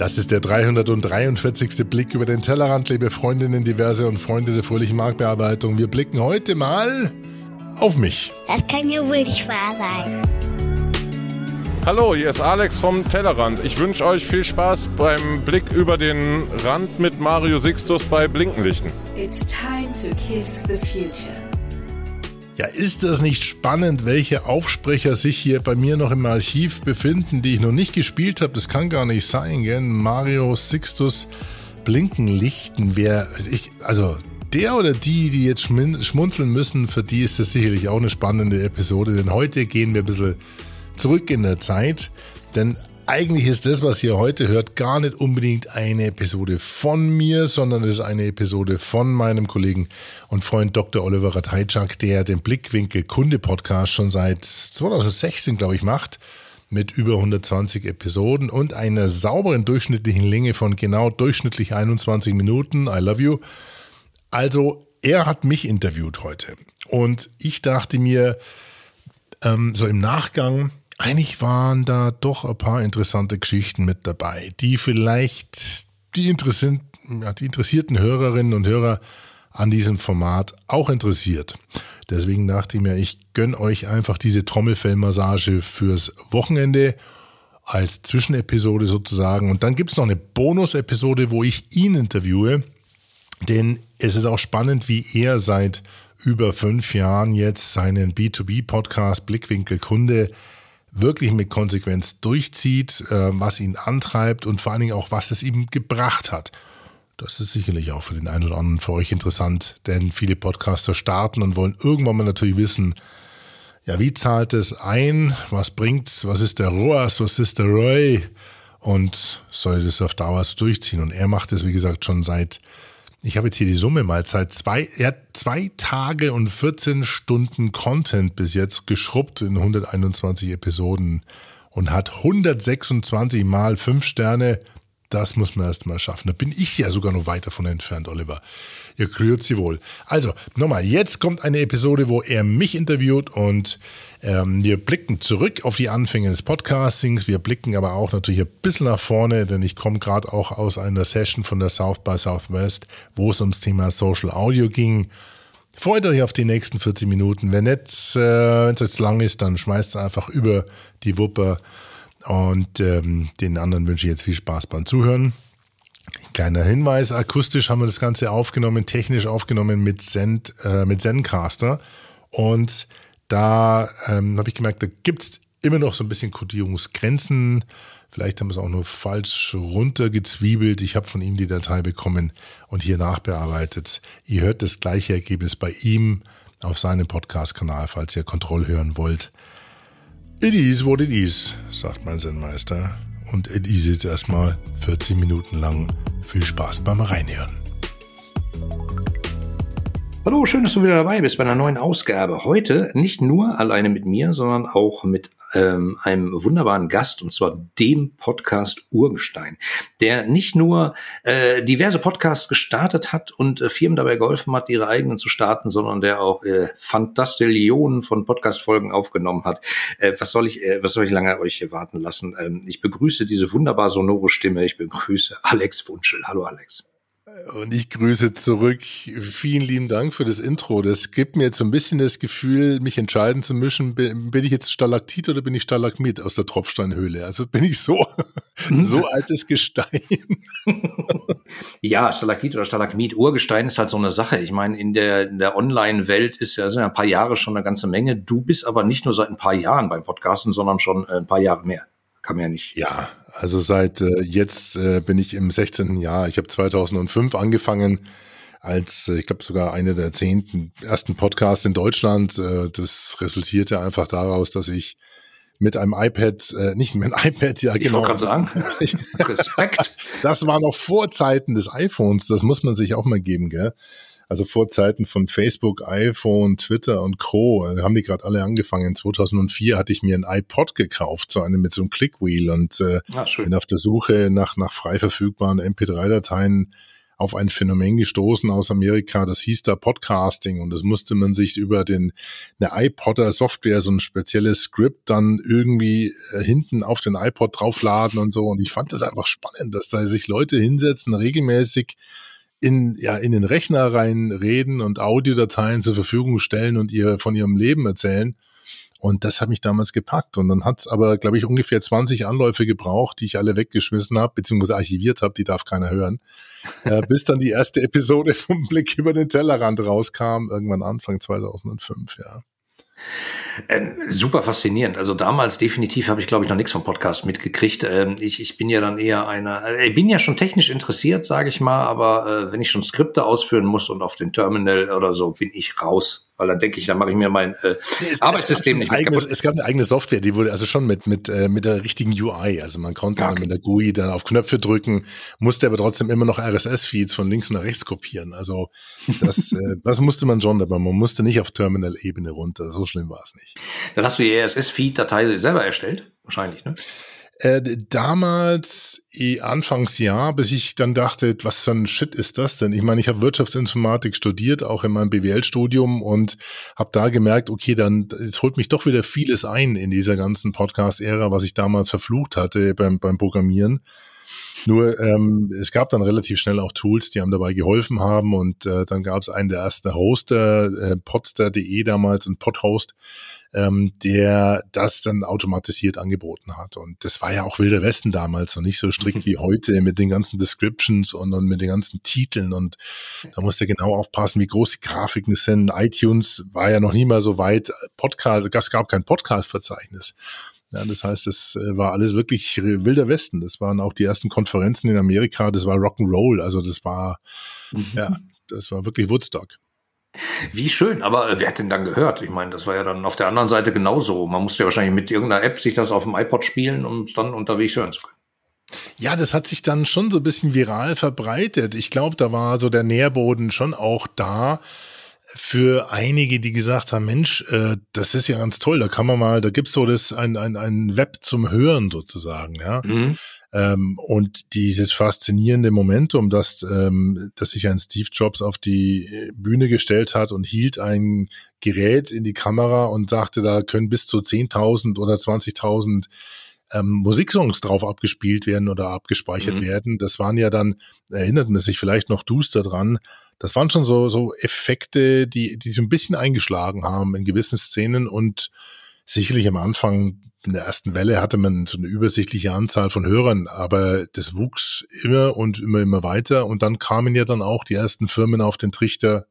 Das ist der 343. Blick über den Tellerrand, liebe Freundinnen, diverse und Freunde der fröhlichen Marktbearbeitung. Wir blicken heute mal auf mich. Das kann ja wohl nicht wahr sein. Hallo, hier ist Alex vom Tellerrand. Ich wünsche euch viel Spaß beim Blick über den Rand mit Mario Sixtus bei Blinkenlichten. It's time to kiss the future. Ja, ist das nicht spannend, welche Aufsprecher sich hier bei mir noch im Archiv befinden, die ich noch nicht gespielt habe? Das kann gar nicht sein, gell? Mario Sixtus Blinkenlichten. Wer, ich, also der oder die, die jetzt schmunzeln müssen, für die ist das sicherlich auch eine spannende Episode, denn heute gehen wir ein bisschen zurück in der Zeit, denn eigentlich ist das, was ihr heute hört, gar nicht unbedingt eine Episode von mir, sondern es ist eine Episode von meinem Kollegen und Freund Dr. Oliver Ratajczak, der den Blickwinkel Kunde Podcast schon seit 2016, glaube ich, macht mit über 120 Episoden und einer sauberen durchschnittlichen Länge von genau durchschnittlich 21 Minuten. I love you. Also, er hat mich interviewt heute und ich dachte mir, ähm, so im Nachgang, eigentlich waren da doch ein paar interessante Geschichten mit dabei, die vielleicht die, Interessen, ja, die interessierten Hörerinnen und Hörer an diesem Format auch interessiert. Deswegen dachte ich mir, ich gönne euch einfach diese Trommelfellmassage fürs Wochenende als Zwischenepisode sozusagen. Und dann gibt es noch eine Bonus-Episode, wo ich ihn interviewe. Denn es ist auch spannend, wie er seit über fünf Jahren jetzt seinen B2B-Podcast Blickwinkel Kunde wirklich mit Konsequenz durchzieht, äh, was ihn antreibt und vor allen Dingen auch, was es ihm gebracht hat. Das ist sicherlich auch für den einen oder anderen für euch interessant, denn viele Podcaster starten und wollen irgendwann mal natürlich wissen, ja, wie zahlt es ein? Was bringt's? Was ist der ROAS? Was ist der ROI? Und soll das auf Dauer so durchziehen? Und er macht es, wie gesagt, schon seit ich habe jetzt hier die Summe mal seit zwei, er hat zwei Tage und 14 Stunden Content bis jetzt geschrubbt in 121 Episoden und hat 126 mal fünf Sterne. Das muss man erst mal schaffen. Da bin ich ja sogar noch weit davon entfernt, Oliver. Ihr krürt sie wohl. Also, nochmal, jetzt kommt eine Episode, wo er mich interviewt und ähm, wir blicken zurück auf die Anfänge des Podcastings. Wir blicken aber auch natürlich ein bisschen nach vorne, denn ich komme gerade auch aus einer Session von der South by Southwest, wo es ums Thema Social Audio ging. Freut euch auf die nächsten 40 Minuten. Wenn nicht, äh, es jetzt lang ist, dann schmeißt es einfach über die Wupper. Und ähm, den anderen wünsche ich jetzt viel Spaß beim Zuhören. Kleiner Hinweis, akustisch haben wir das Ganze aufgenommen, technisch aufgenommen mit, Send, äh, mit Zencaster. Und da ähm, habe ich gemerkt, da gibt es immer noch so ein bisschen Kodierungsgrenzen. Vielleicht haben wir es auch nur falsch runtergezwiebelt. Ich habe von ihm die Datei bekommen und hier nachbearbeitet. Ihr hört das gleiche Ergebnis bei ihm auf seinem Podcast-Kanal, falls ihr Kontroll hören wollt. It is what it is, sagt mein Zen-Meister. Und it is jetzt erstmal 40 Minuten lang. Viel Spaß beim Reinhören. Hallo, schön, dass du wieder dabei bist bei einer neuen Ausgabe. Heute nicht nur alleine mit mir, sondern auch mit ähm, einem wunderbaren Gast, und zwar dem Podcast Urgestein, der nicht nur äh, diverse Podcasts gestartet hat und äh, Firmen dabei geholfen hat, ihre eigenen zu starten, sondern der auch äh, Fantastillionen von Podcast-Folgen aufgenommen hat. Äh, was soll ich, äh, was soll ich lange euch hier warten lassen? Ähm, ich begrüße diese wunderbar sonore Stimme. Ich begrüße Alex Wunschel. Hallo Alex. Und ich grüße zurück. Vielen lieben Dank für das Intro. Das gibt mir jetzt so ein bisschen das Gefühl, mich entscheiden zu müssen, bin ich jetzt Stalaktit oder bin ich Stalagmit aus der Tropfsteinhöhle? Also bin ich so, so altes Gestein. ja, Stalaktit oder Stalagmit. Urgestein ist halt so eine Sache. Ich meine, in der, in der Online-Welt ist ja, sind ja ein paar Jahre schon eine ganze Menge. Du bist aber nicht nur seit ein paar Jahren beim Podcasten, sondern schon ein paar Jahre mehr. Kann man ja nicht. Ja, also seit äh, jetzt äh, bin ich im 16. Jahr. Ich habe 2005 angefangen als, äh, ich glaube sogar eine der zehnten ersten Podcasts in Deutschland. Äh, das resultierte einfach daraus, dass ich mit einem iPad, äh, nicht mit einem iPad, ja ich genau. Ich wollte gerade sagen, Respekt. Das war noch vor Zeiten des iPhones, das muss man sich auch mal geben, gell? Also vor Zeiten von Facebook, iPhone, Twitter und Co. Haben die gerade alle angefangen. 2004 hatte ich mir ein iPod gekauft, so eine mit so einem Clickwheel und äh, ah, bin auf der Suche nach, nach frei verfügbaren MP3-Dateien auf ein Phänomen gestoßen aus Amerika, das hieß da Podcasting und das musste man sich über den eine iPodder Software, so ein spezielles Skript dann irgendwie äh, hinten auf den iPod draufladen und so und ich fand das einfach spannend, dass da sich Leute hinsetzen, regelmäßig in, ja, in den Rechner rein reden und Audiodateien zur Verfügung stellen und ihr von ihrem Leben erzählen. Und das hat mich damals gepackt. Und dann hat es aber, glaube ich, ungefähr 20 Anläufe gebraucht, die ich alle weggeschmissen habe, beziehungsweise archiviert habe, die darf keiner hören. äh, bis dann die erste Episode vom Blick über den Tellerrand rauskam, irgendwann Anfang 2005, ja. Ähm, super faszinierend. Also damals definitiv habe ich, glaube ich, noch nichts vom Podcast mitgekriegt. Ähm, ich, ich bin ja dann eher einer, äh, ich bin ja schon technisch interessiert, sage ich mal, aber äh, wenn ich schon Skripte ausführen muss und auf dem Terminal oder so, bin ich raus weil dann denke ich, dann mache ich mir mein äh, es, Arbeitssystem nicht mehr eigenes. Es gab eine eigene Software, die wurde also schon mit mit äh, mit der richtigen UI, also man konnte okay. dann mit der GUI dann auf Knöpfe drücken, musste aber trotzdem immer noch RSS-Feeds von links nach rechts kopieren. Also das, äh, das musste man schon, aber man musste nicht auf Terminal-Ebene runter. So schlimm war es nicht. Dann hast du die RSS-Feed-Datei selber erstellt, wahrscheinlich, ne? Äh, damals, eh, Anfangsjahr, bis ich dann dachte, was für ein Shit ist das denn? Ich meine, ich habe Wirtschaftsinformatik studiert, auch in meinem BWL-Studium und habe da gemerkt, okay, dann es holt mich doch wieder vieles ein in dieser ganzen Podcast-Ära, was ich damals verflucht hatte beim, beim Programmieren. Nur ähm, es gab dann relativ schnell auch Tools, die einem dabei geholfen haben und äh, dann gab es einen der ersten Hoster, äh, podster.de damals, ein Podhost, ähm, der das dann automatisiert angeboten hat. Und das war ja auch Wilder Westen damals und nicht so strikt wie heute mit den ganzen Descriptions und, und mit den ganzen Titeln. Und da musste genau aufpassen, wie groß die Grafiken sind. iTunes war ja noch nie mal so weit. Podcast, es gab kein Podcast-Verzeichnis. Ja, das heißt, es äh, war alles wirklich wilder Westen. Das waren auch die ersten Konferenzen in Amerika. Das war Rock'n'Roll. Also das war, mhm. ja, das war wirklich Woodstock. Wie schön, aber wer hat denn dann gehört? Ich meine, das war ja dann auf der anderen Seite genauso. Man musste ja wahrscheinlich mit irgendeiner App sich das auf dem iPod spielen, um es dann unterwegs hören zu können. Ja, das hat sich dann schon so ein bisschen viral verbreitet. Ich glaube, da war so der Nährboden schon auch da für einige, die gesagt haben, Mensch, äh, das ist ja ganz toll, da kann man mal, da gibt's so das ein, ein, ein Web zum Hören sozusagen, ja. Mhm. Ähm, und dieses faszinierende Momentum, dass, ähm, dass sich ein Steve Jobs auf die Bühne gestellt hat und hielt ein Gerät in die Kamera und sagte, da können bis zu 10.000 oder 20.000 ähm, Musiksongs drauf abgespielt werden oder abgespeichert mhm. werden. Das waren ja dann, erinnert man sich vielleicht noch duster dran, das waren schon so, so Effekte, die, die so ein bisschen eingeschlagen haben in gewissen Szenen und sicherlich am Anfang in der ersten Welle hatte man so eine übersichtliche Anzahl von Hörern, aber das wuchs immer und immer, immer weiter. Und dann kamen ja dann auch die ersten Firmen auf den Trichter,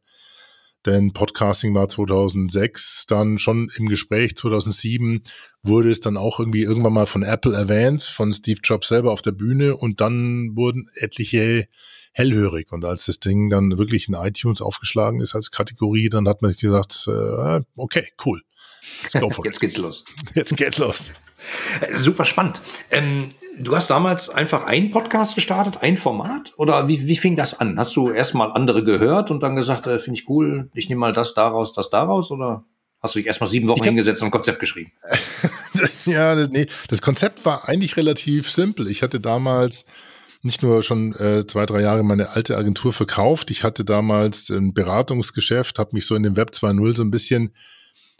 denn Podcasting war 2006 dann schon im Gespräch. 2007 wurde es dann auch irgendwie irgendwann mal von Apple erwähnt, von Steve Jobs selber auf der Bühne und dann wurden etliche hellhörig. Und als das Ding dann wirklich in iTunes aufgeschlagen ist als Kategorie, dann hat man gesagt, äh, okay, cool. Jetzt geht's los. Jetzt geht's los. Äh, super spannend. Ähm, du hast damals einfach einen Podcast gestartet, ein Format? Oder wie, wie fing das an? Hast du erstmal andere gehört und dann gesagt, äh, finde ich cool, ich nehme mal das daraus, das daraus? Oder hast du dich erstmal sieben Wochen hab, hingesetzt und ein Konzept geschrieben? ja, das, nee, das Konzept war eigentlich relativ simpel. Ich hatte damals nicht nur schon äh, zwei, drei Jahre meine alte Agentur verkauft. Ich hatte damals ein Beratungsgeschäft, habe mich so in dem Web 2.0 so ein bisschen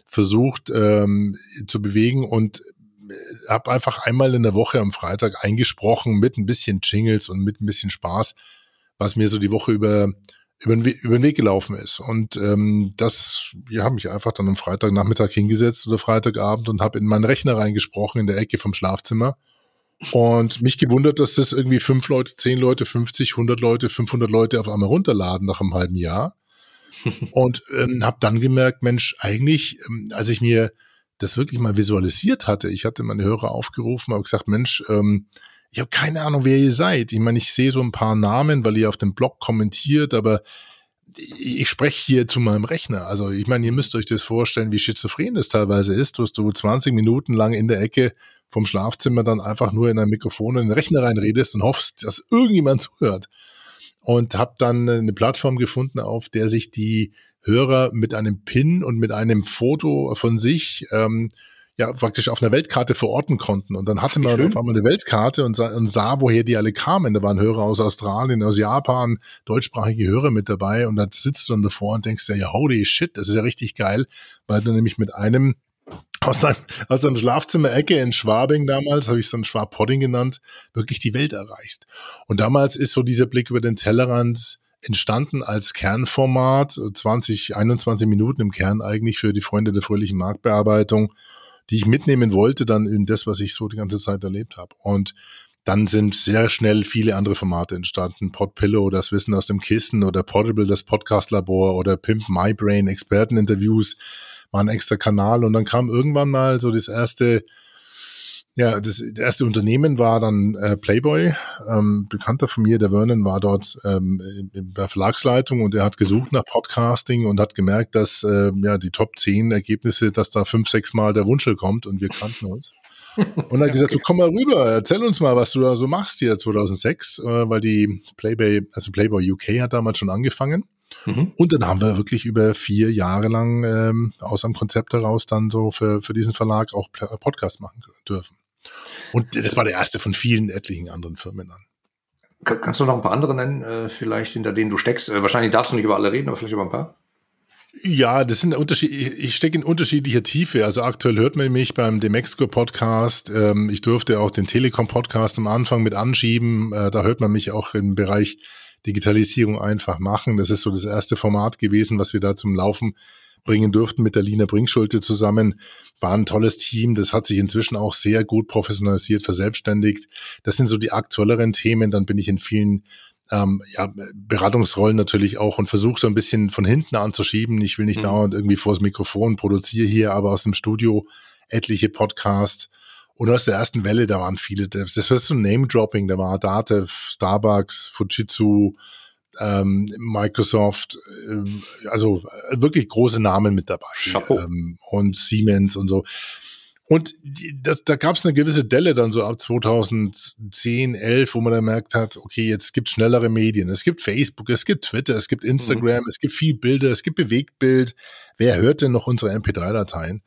versucht ähm, zu bewegen und äh, habe einfach einmal in der Woche am Freitag eingesprochen mit ein bisschen Jingles und mit ein bisschen Spaß, was mir so die Woche über über den, über den Weg gelaufen ist. Und ähm, das, ja, habe mich einfach dann am Freitagnachmittag hingesetzt oder Freitagabend und habe in meinen Rechner reingesprochen in der Ecke vom Schlafzimmer und mich gewundert, dass das irgendwie fünf Leute, zehn Leute, 50, 100 Leute, 500 Leute auf einmal runterladen nach einem halben Jahr. und ähm, habe dann gemerkt, Mensch, eigentlich, ähm, als ich mir das wirklich mal visualisiert hatte, ich hatte meine Hörer aufgerufen, habe gesagt, Mensch, ähm, ich habe keine Ahnung, wer ihr seid. Ich meine, ich sehe so ein paar Namen, weil ihr auf dem Blog kommentiert, aber ich spreche hier zu meinem Rechner. Also ich meine, ihr müsst euch das vorstellen, wie schizophren das teilweise ist, dass du 20 Minuten lang in der Ecke vom Schlafzimmer dann einfach nur in ein Mikrofon in den Rechner reinredest und hoffst, dass irgendjemand zuhört. Und habe dann eine Plattform gefunden, auf der sich die Hörer mit einem Pin und mit einem Foto von sich ähm, ja praktisch auf einer Weltkarte verorten konnten. Und dann hatte man auf einmal eine Weltkarte und sah, und sah, woher die alle kamen. Da waren Hörer aus Australien, aus Japan, deutschsprachige Hörer mit dabei. Und da sitzt du dann davor und denkst dir, ja, holy shit, das ist ja richtig geil, weil du nämlich mit einem aus deinem, aus deinem Schlafzimmer-Ecke in Schwabing damals, habe ich es dann Schwab-Podding genannt, wirklich die Welt erreichst. Und damals ist so dieser Blick über den Tellerrand entstanden als Kernformat, 20, 21 Minuten im Kern eigentlich für die Freunde der fröhlichen Marktbearbeitung, die ich mitnehmen wollte dann in das, was ich so die ganze Zeit erlebt habe. Und dann sind sehr schnell viele andere Formate entstanden. Podpillow, das Wissen aus dem Kissen oder Portable, das Podcast-Labor oder Pimp My Brain, Experteninterviews war ein extra Kanal und dann kam irgendwann mal so das erste, ja, das, das erste Unternehmen war dann äh, Playboy. Ähm, Bekannter von mir, der Vernon, war dort ähm, in der Verlagsleitung und er hat gesucht nach Podcasting und hat gemerkt, dass äh, ja die Top 10 Ergebnisse, dass da fünf, sechs Mal der Wunschel kommt und wir kannten uns. Und er hat gesagt, du komm mal rüber, erzähl uns mal, was du da so machst hier 2006, äh, weil die Playboy, also Playboy UK hat damals schon angefangen. Mhm. Und dann haben wir wirklich über vier Jahre lang ähm, aus einem Konzept heraus dann so für, für diesen Verlag auch Podcast machen dürfen. Und das war der erste von vielen etlichen anderen Firmen dann. Kannst du noch ein paar andere nennen, äh, vielleicht hinter denen du steckst? Äh, wahrscheinlich darfst du nicht über alle reden, aber vielleicht über ein paar. Ja, das sind Unterschiede. Ich stecke in unterschiedlicher Tiefe. Also aktuell hört man mich beim Demexco Podcast. Ähm, ich durfte auch den Telekom Podcast am Anfang mit anschieben. Äh, da hört man mich auch im Bereich Digitalisierung einfach machen. Das ist so das erste Format gewesen, was wir da zum Laufen bringen durften mit der Lina Bringschulte zusammen. War ein tolles Team. Das hat sich inzwischen auch sehr gut professionalisiert, verselbstständigt. Das sind so die aktuelleren Themen. Dann bin ich in vielen ähm, ja, Beratungsrollen natürlich auch und versuche so ein bisschen von hinten anzuschieben. Ich will nicht mhm. dauernd irgendwie vors Mikrofon produziere hier, aber aus dem Studio etliche Podcasts und aus der ersten Welle, da waren viele, das war so ein Name-Dropping, da war Datev, Starbucks, Fujitsu, ähm, Microsoft, äh, also wirklich große Namen mit dabei. Ähm, und Siemens und so. Und das, da gab es eine gewisse Delle dann so ab 2010, 11, wo man dann merkt hat, okay, jetzt gibt schnellere Medien. Es gibt Facebook, es gibt Twitter, es gibt Instagram, mhm. es gibt viel Bilder, es gibt Bewegtbild. Wer hört denn noch unsere MP3-Dateien?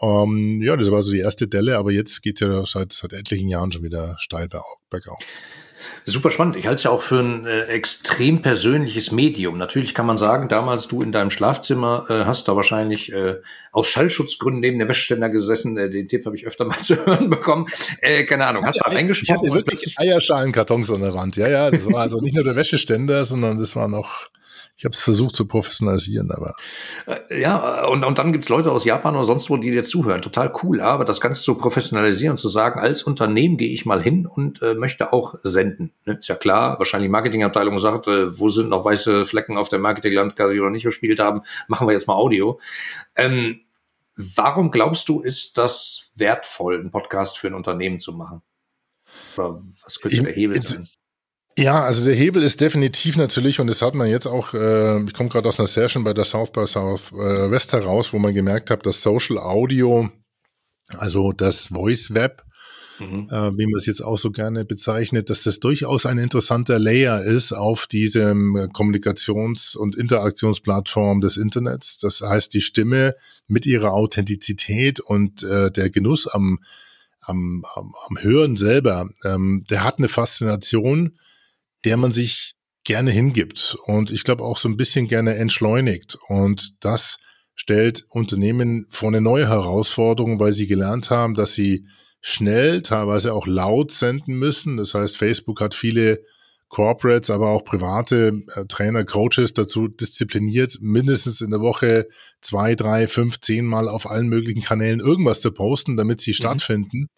Ähm, ja, das war so die erste Delle, aber jetzt geht ja seit, seit etlichen Jahren schon wieder steil bergauf. Super spannend. Ich halte es ja auch für ein äh, extrem persönliches Medium. Natürlich kann man sagen, damals du in deinem Schlafzimmer äh, hast da wahrscheinlich äh, aus Schallschutzgründen neben der Wäscheständer gesessen. Äh, den Tipp habe ich öfter mal zu hören bekommen. Äh, keine Ahnung, hast du da reingesprochen? Ich hatte wirklich Eierschalenkartons an der Wand. Ja, ja, das war also nicht nur der Wäscheständer, sondern das war noch ich habe es versucht zu professionalisieren, aber. Äh, ja, und, und dann gibt's Leute aus Japan oder sonst wo, die dir zuhören. Total cool, aber das Ganze zu professionalisieren, zu sagen, als Unternehmen gehe ich mal hin und äh, möchte auch senden. Ne? Ist ja klar, wahrscheinlich die Marketingabteilung sagt, äh, wo sind noch weiße Flecken auf der Marketinglandkarte, die wir noch nicht gespielt haben, machen wir jetzt mal Audio. Ähm, warum glaubst du, ist das wertvoll, einen Podcast für ein Unternehmen zu machen? Oder was könnte der Hebel sein? Ja, also der Hebel ist definitiv natürlich, und das hat man jetzt auch, äh, ich komme gerade aus einer Session bei der South by Southwest äh, heraus, wo man gemerkt hat, dass Social Audio, also das Voice Web, mhm. äh, wie man es jetzt auch so gerne bezeichnet, dass das durchaus ein interessanter Layer ist auf diesem Kommunikations- und Interaktionsplattform des Internets. Das heißt, die Stimme mit ihrer Authentizität und äh, der Genuss am, am, am, am Hören selber, ähm, der hat eine Faszination, der man sich gerne hingibt und ich glaube auch so ein bisschen gerne entschleunigt. Und das stellt Unternehmen vor eine neue Herausforderung, weil sie gelernt haben, dass sie schnell, teilweise auch laut senden müssen. Das heißt, Facebook hat viele Corporates, aber auch private äh, Trainer, Coaches dazu diszipliniert, mindestens in der Woche zwei, drei, fünf, zehn Mal auf allen möglichen Kanälen irgendwas zu posten, damit sie mhm. stattfinden.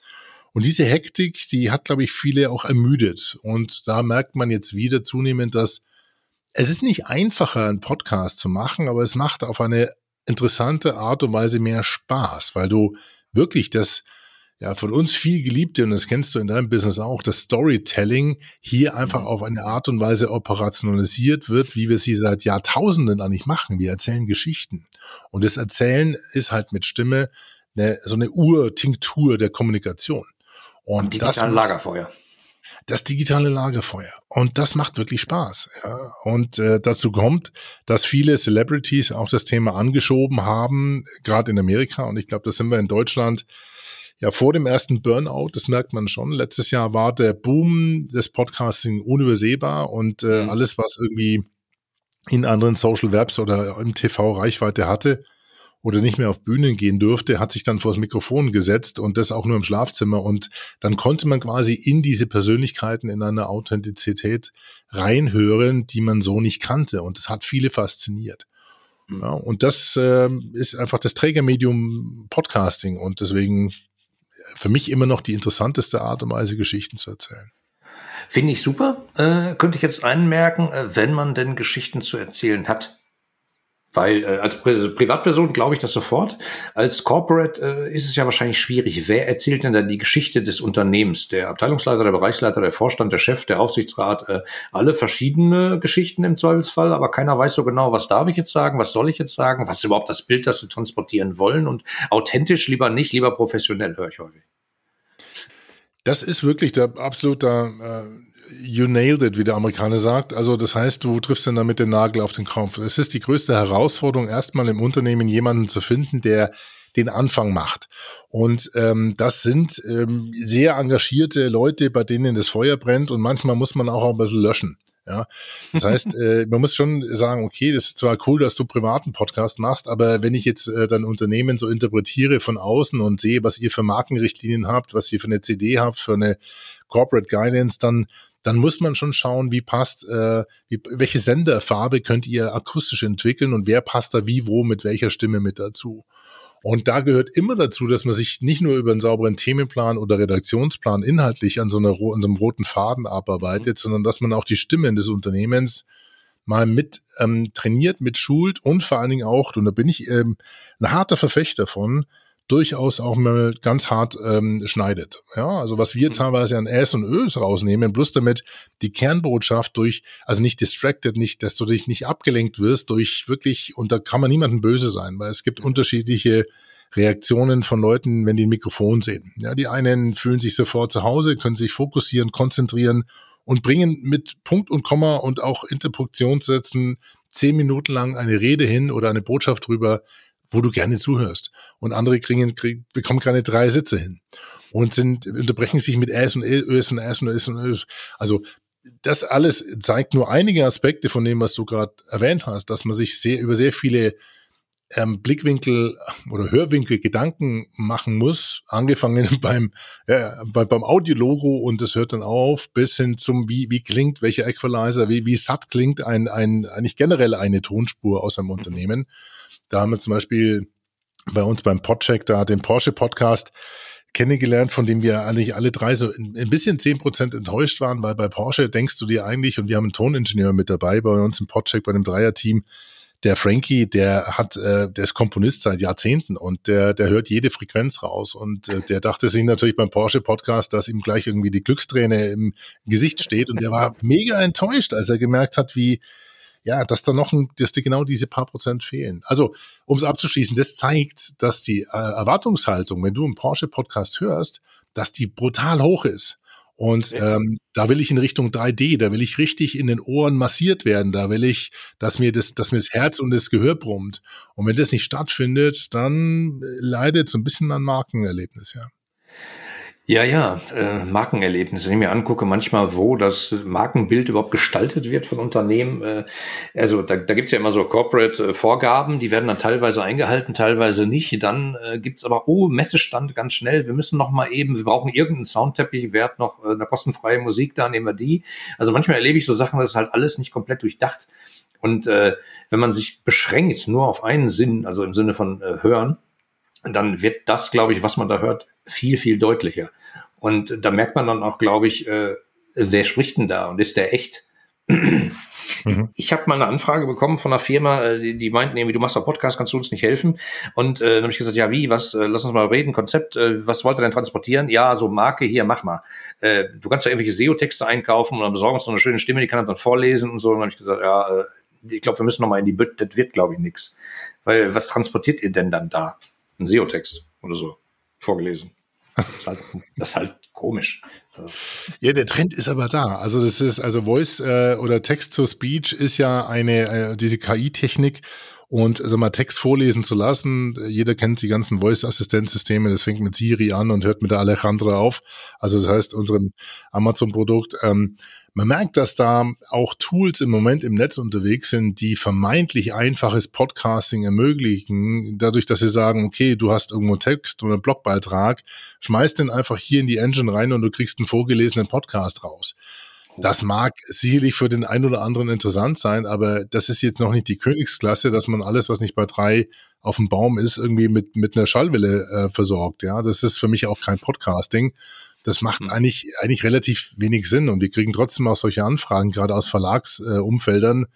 Und diese Hektik, die hat, glaube ich, viele auch ermüdet. Und da merkt man jetzt wieder zunehmend, dass es ist nicht einfacher, einen Podcast zu machen, aber es macht auf eine interessante Art und Weise mehr Spaß, weil du wirklich das, ja, von uns viel geliebte, und das kennst du in deinem Business auch, das Storytelling hier einfach auf eine Art und Weise operationalisiert wird, wie wir sie seit Jahrtausenden eigentlich machen. Wir erzählen Geschichten. Und das Erzählen ist halt mit Stimme eine, so eine Urtinktur der Kommunikation. Und digitale Lagerfeuer. Das digitale Lagerfeuer. Und das macht wirklich Spaß. Ja. Und äh, dazu kommt, dass viele Celebrities auch das Thema angeschoben haben, gerade in Amerika. Und ich glaube, da sind wir in Deutschland ja vor dem ersten Burnout, das merkt man schon. Letztes Jahr war der Boom des Podcasting unübersehbar und äh, mhm. alles, was irgendwie in anderen Social Webs oder im TV Reichweite hatte oder nicht mehr auf Bühnen gehen durfte, hat sich dann vors Mikrofon gesetzt und das auch nur im Schlafzimmer und dann konnte man quasi in diese Persönlichkeiten in einer Authentizität reinhören, die man so nicht kannte und das hat viele fasziniert. Mhm. Ja, und das äh, ist einfach das Trägermedium Podcasting und deswegen für mich immer noch die interessanteste Art und Weise, Geschichten zu erzählen. Finde ich super. Äh, könnte ich jetzt einmerken, äh, wenn man denn Geschichten zu erzählen hat. Weil äh, als Pri Privatperson glaube ich das sofort. Als Corporate äh, ist es ja wahrscheinlich schwierig. Wer erzählt denn dann die Geschichte des Unternehmens? Der Abteilungsleiter, der Bereichsleiter, der Vorstand, der Chef, der Aufsichtsrat, äh, alle verschiedene Geschichten im Zweifelsfall, aber keiner weiß so genau, was darf ich jetzt sagen, was soll ich jetzt sagen, was ist überhaupt das Bild, das sie transportieren wollen und authentisch lieber nicht, lieber professionell, höre ich häufig. Das ist wirklich der absolute äh, you nailed it, wie der Amerikaner sagt. Also das heißt, du triffst dann damit den Nagel auf den Kopf. Es ist die größte Herausforderung, erstmal im Unternehmen jemanden zu finden, der den Anfang macht. Und ähm, das sind ähm, sehr engagierte Leute, bei denen das Feuer brennt und manchmal muss man auch ein bisschen löschen. Ja, das heißt, äh, man muss schon sagen, okay, das ist zwar cool, dass du privaten Podcast machst, aber wenn ich jetzt äh, dein Unternehmen so interpretiere von außen und sehe, was ihr für Markenrichtlinien habt, was ihr für eine CD habt, für eine Corporate Guidance, dann dann muss man schon schauen, wie passt, äh, wie, welche Senderfarbe könnt ihr akustisch entwickeln und wer passt da wie, wo, mit welcher Stimme mit dazu. Und da gehört immer dazu, dass man sich nicht nur über einen sauberen Themenplan oder Redaktionsplan inhaltlich an so, einer, an so einem roten Faden abarbeitet, mhm. sondern dass man auch die Stimmen des Unternehmens mal mit ähm, trainiert, mit schult und vor allen Dingen auch, und da bin ich ähm, ein harter Verfechter von, durchaus auch mal ganz hart ähm, schneidet. Ja, also was wir mhm. teilweise an Äs und Ös rausnehmen, bloß damit die Kernbotschaft durch, also nicht distracted, nicht, dass du dich nicht abgelenkt wirst durch wirklich, und da kann man niemandem böse sein, weil es gibt unterschiedliche Reaktionen von Leuten, wenn die ein Mikrofon sehen. Ja, die einen fühlen sich sofort zu Hause, können sich fokussieren, konzentrieren und bringen mit Punkt und Komma und auch Interpunktionssätzen zehn Minuten lang eine Rede hin oder eine Botschaft drüber, wo du gerne zuhörst. Und andere kriegen, kriegen, bekommen keine drei Sitze hin und sind, unterbrechen sich mit S und Ös und S und S und Ös. Also das alles zeigt nur einige Aspekte von dem, was du gerade erwähnt hast, dass man sich sehr über sehr viele ähm, Blickwinkel oder Hörwinkel Gedanken machen muss, angefangen beim, ja, bei, beim Audiologo und das hört dann auf, bis hin zum, wie, wie klingt, welcher Equalizer, wie, wie satt klingt ein, ein, eigentlich generell eine Tonspur aus einem mhm. Da haben wir zum Beispiel bei uns beim Podcheck da den Porsche Podcast kennengelernt, von dem wir eigentlich alle drei so ein bisschen zehn Prozent enttäuscht waren, weil bei Porsche denkst du dir eigentlich, und wir haben einen Toningenieur mit dabei bei uns im Podcheck, bei dem Dreierteam, der Frankie, der hat, äh, der ist Komponist seit Jahrzehnten und der, der hört jede Frequenz raus und äh, der dachte sich natürlich beim Porsche Podcast, dass ihm gleich irgendwie die Glücksträne im Gesicht steht und der war mega enttäuscht, als er gemerkt hat, wie ja, dass da noch ein, dass dir genau diese paar Prozent fehlen. Also, um es abzuschließen, das zeigt, dass die äh, Erwartungshaltung, wenn du einen Porsche-Podcast hörst, dass die brutal hoch ist. Und ähm, da will ich in Richtung 3D, da will ich richtig in den Ohren massiert werden, da will ich, dass mir das, dass mir das Herz und das Gehör brummt. Und wenn das nicht stattfindet, dann leidet so ein bisschen mein Markenerlebnis, ja. Ja, ja, äh, Markenerlebnisse. Wenn ich mir angucke, manchmal, wo das Markenbild überhaupt gestaltet wird von Unternehmen. Äh, also da, da gibt's ja immer so Corporate-Vorgaben, äh, die werden dann teilweise eingehalten, teilweise nicht. Dann äh, gibt's aber, oh, Messestand ganz schnell, wir müssen noch mal eben, wir brauchen irgendeinen Soundteppich, wer hat noch äh, eine kostenfreie Musik, da nehmen wir die. Also manchmal erlebe ich so Sachen, das ist halt alles nicht komplett durchdacht. Und äh, wenn man sich beschränkt nur auf einen Sinn, also im Sinne von äh, Hören, dann wird das, glaube ich, was man da hört, viel, viel deutlicher. Und da merkt man dann auch, glaube ich, äh, wer spricht denn da und ist der echt? Mhm. Ich habe mal eine Anfrage bekommen von einer Firma, äh, die, die meinten irgendwie, du machst einen Podcast, kannst du uns nicht helfen? Und äh, dann habe ich gesagt, ja, wie, was, äh, lass uns mal reden, Konzept, äh, was wollt ihr denn transportieren? Ja, so Marke, hier, mach mal. Äh, du kannst ja irgendwelche SEO-Texte einkaufen und dann besorgen uns so eine schöne Stimme, die kann dann vorlesen und so. Und dann habe ich gesagt, ja, äh, ich glaube, wir müssen noch mal in die Bütt, das wird, glaube ich, nix. Weil was transportiert ihr denn dann da? Ein SEO-Text oder so, vorgelesen. Das ist halt, das ist halt komisch. Ja, der Trend ist aber da. Also das ist, also Voice äh, oder Text to Speech ist ja eine, äh, diese KI-Technik und also mal Text vorlesen zu lassen. Jeder kennt die ganzen Voice-Assistenzsysteme, das fängt mit Siri an und hört mit der Alejandra auf. Also das heißt, unserem Amazon-Produkt. Ähm, man merkt, dass da auch Tools im Moment im Netz unterwegs sind, die vermeintlich einfaches Podcasting ermöglichen, dadurch, dass sie sagen, okay, du hast irgendwo Text oder einen Blogbeitrag, schmeiß den einfach hier in die Engine rein und du kriegst einen vorgelesenen Podcast raus. Das mag sicherlich für den einen oder anderen interessant sein, aber das ist jetzt noch nicht die Königsklasse, dass man alles, was nicht bei drei auf dem Baum ist, irgendwie mit, mit einer Schallwelle äh, versorgt. Ja, das ist für mich auch kein Podcasting. Das macht mhm. eigentlich, eigentlich relativ wenig Sinn und wir kriegen trotzdem auch solche Anfragen, gerade aus Verlagsumfeldern, äh,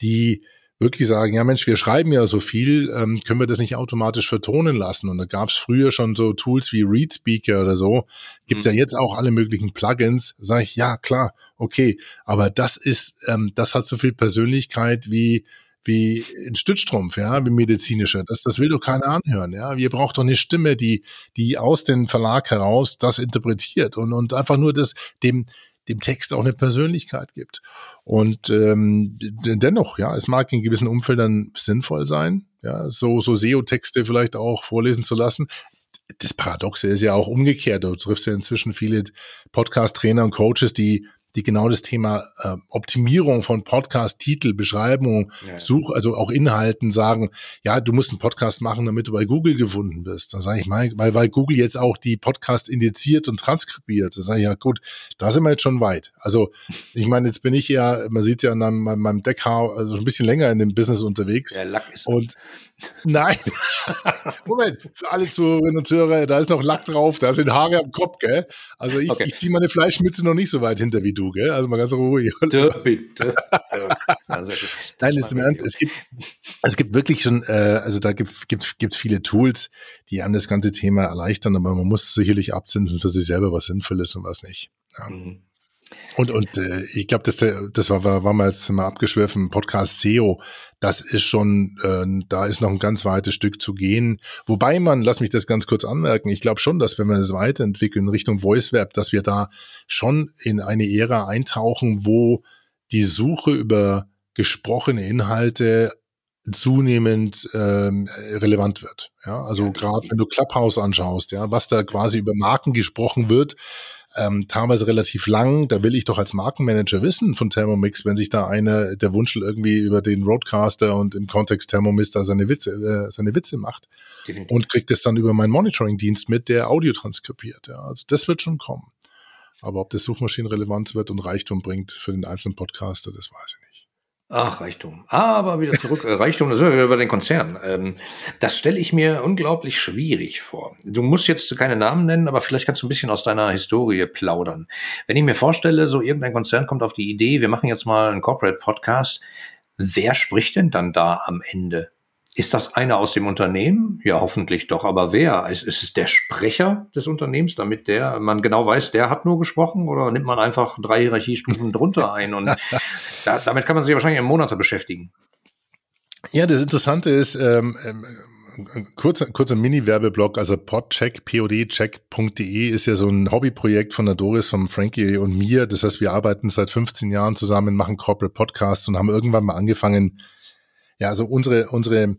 die wirklich sagen, ja Mensch, wir schreiben ja so viel, ähm, können wir das nicht automatisch vertonen lassen? Und da gab es früher schon so Tools wie ReadSpeaker oder so, gibt mhm. ja jetzt auch alle möglichen Plugins. Sage ich, ja klar, okay, aber das ist, ähm, das hat so viel Persönlichkeit wie wie ein Stützstrumpf, ja, wie medizinischer. Das, das will doch keiner anhören, ja. Ihr braucht doch eine Stimme, die, die aus dem Verlag heraus das interpretiert und, und einfach nur das, dem, dem Text auch eine Persönlichkeit gibt. Und ähm, dennoch, ja, es mag in gewissen Umfeldern sinnvoll sein, ja, so, so SEO-Texte vielleicht auch vorlesen zu lassen. Das Paradoxe ist ja auch umgekehrt. Du triffst ja inzwischen viele Podcast-Trainer und Coaches, die die genau das Thema äh, Optimierung von Podcast-Titel, Beschreibung, ja. Such, also auch Inhalten sagen, ja, du musst einen Podcast machen, damit du bei Google gefunden wirst. Dann sage ich mal, weil, weil Google jetzt auch die Podcast indiziert und transkribiert. Dann sage ich, ja gut, da sind wir jetzt schon weit. Also ich meine, jetzt bin ich ja, man sieht ja an meinem, meinem Deckhaar, also ein bisschen länger in dem Business unterwegs. Ja, Lack ist und Nein. Moment, für alle Zuhörerinnen und Zuhörer, da ist noch Lack drauf, da sind Haare am Kopf, gell? Also ich, okay. ich ziehe meine Fleischmütze noch nicht so weit hinter wie du, gell? Also mal ganz ruhig. Bitte, bitte. Nein, ist im Ernst, es gibt, es gibt wirklich schon, äh, also da gibt gibt gibt's viele Tools, die an das ganze Thema erleichtern, aber man muss sicherlich abzinsen für sich selber, was sinnvoll ist und was nicht. Ja. Mhm. Und, und äh, ich glaube, das, das war, war, war mal jetzt mal abgeschwiffen, Podcast SEO, das ist schon, äh, da ist noch ein ganz weites Stück zu gehen. Wobei man, lass mich das ganz kurz anmerken, ich glaube schon, dass wenn wir das weiterentwickeln Richtung VoiceWeb, dass wir da schon in eine Ära eintauchen, wo die Suche über gesprochene Inhalte zunehmend ähm, relevant wird. Ja, also gerade wenn du Clubhouse anschaust, ja, was da quasi über Marken gesprochen wird, ähm, teilweise relativ lang. Da will ich doch als Markenmanager wissen von Thermomix, wenn sich da einer der Wunschel irgendwie über den Roadcaster und im Kontext Thermomix da seine Witze, äh, seine Witze macht Definitiv. und kriegt es dann über meinen Monitoring-Dienst mit, der Audio transkribiert. Ja, also das wird schon kommen. Aber ob das Suchmaschinenrelevanz wird und Reichtum bringt für den einzelnen Podcaster, das weiß ich nicht. Ach, Reichtum. Aber wieder zurück. Äh, Reichtum, das sind wir wieder bei den Konzernen. Ähm, das stelle ich mir unglaublich schwierig vor. Du musst jetzt keine Namen nennen, aber vielleicht kannst du ein bisschen aus deiner Historie plaudern. Wenn ich mir vorstelle, so irgendein Konzern kommt auf die Idee, wir machen jetzt mal einen Corporate Podcast. Wer spricht denn dann da am Ende? Ist das einer aus dem Unternehmen? Ja, hoffentlich doch. Aber wer? Ist, ist es der Sprecher des Unternehmens, damit der, man genau weiß, der hat nur gesprochen oder nimmt man einfach drei Hierarchiestufen drunter ein? Und da, damit kann man sich wahrscheinlich im Monate beschäftigen. Ja, das Interessante ist, ähm, ähm, kurzer, kurzer Mini-Werbeblock, also podcheck, podcheck.de ist ja so ein Hobbyprojekt von der Doris, von Frankie und mir. Das heißt, wir arbeiten seit 15 Jahren zusammen, machen Corporate Podcasts und haben irgendwann mal angefangen, ja, also unsere, unsere,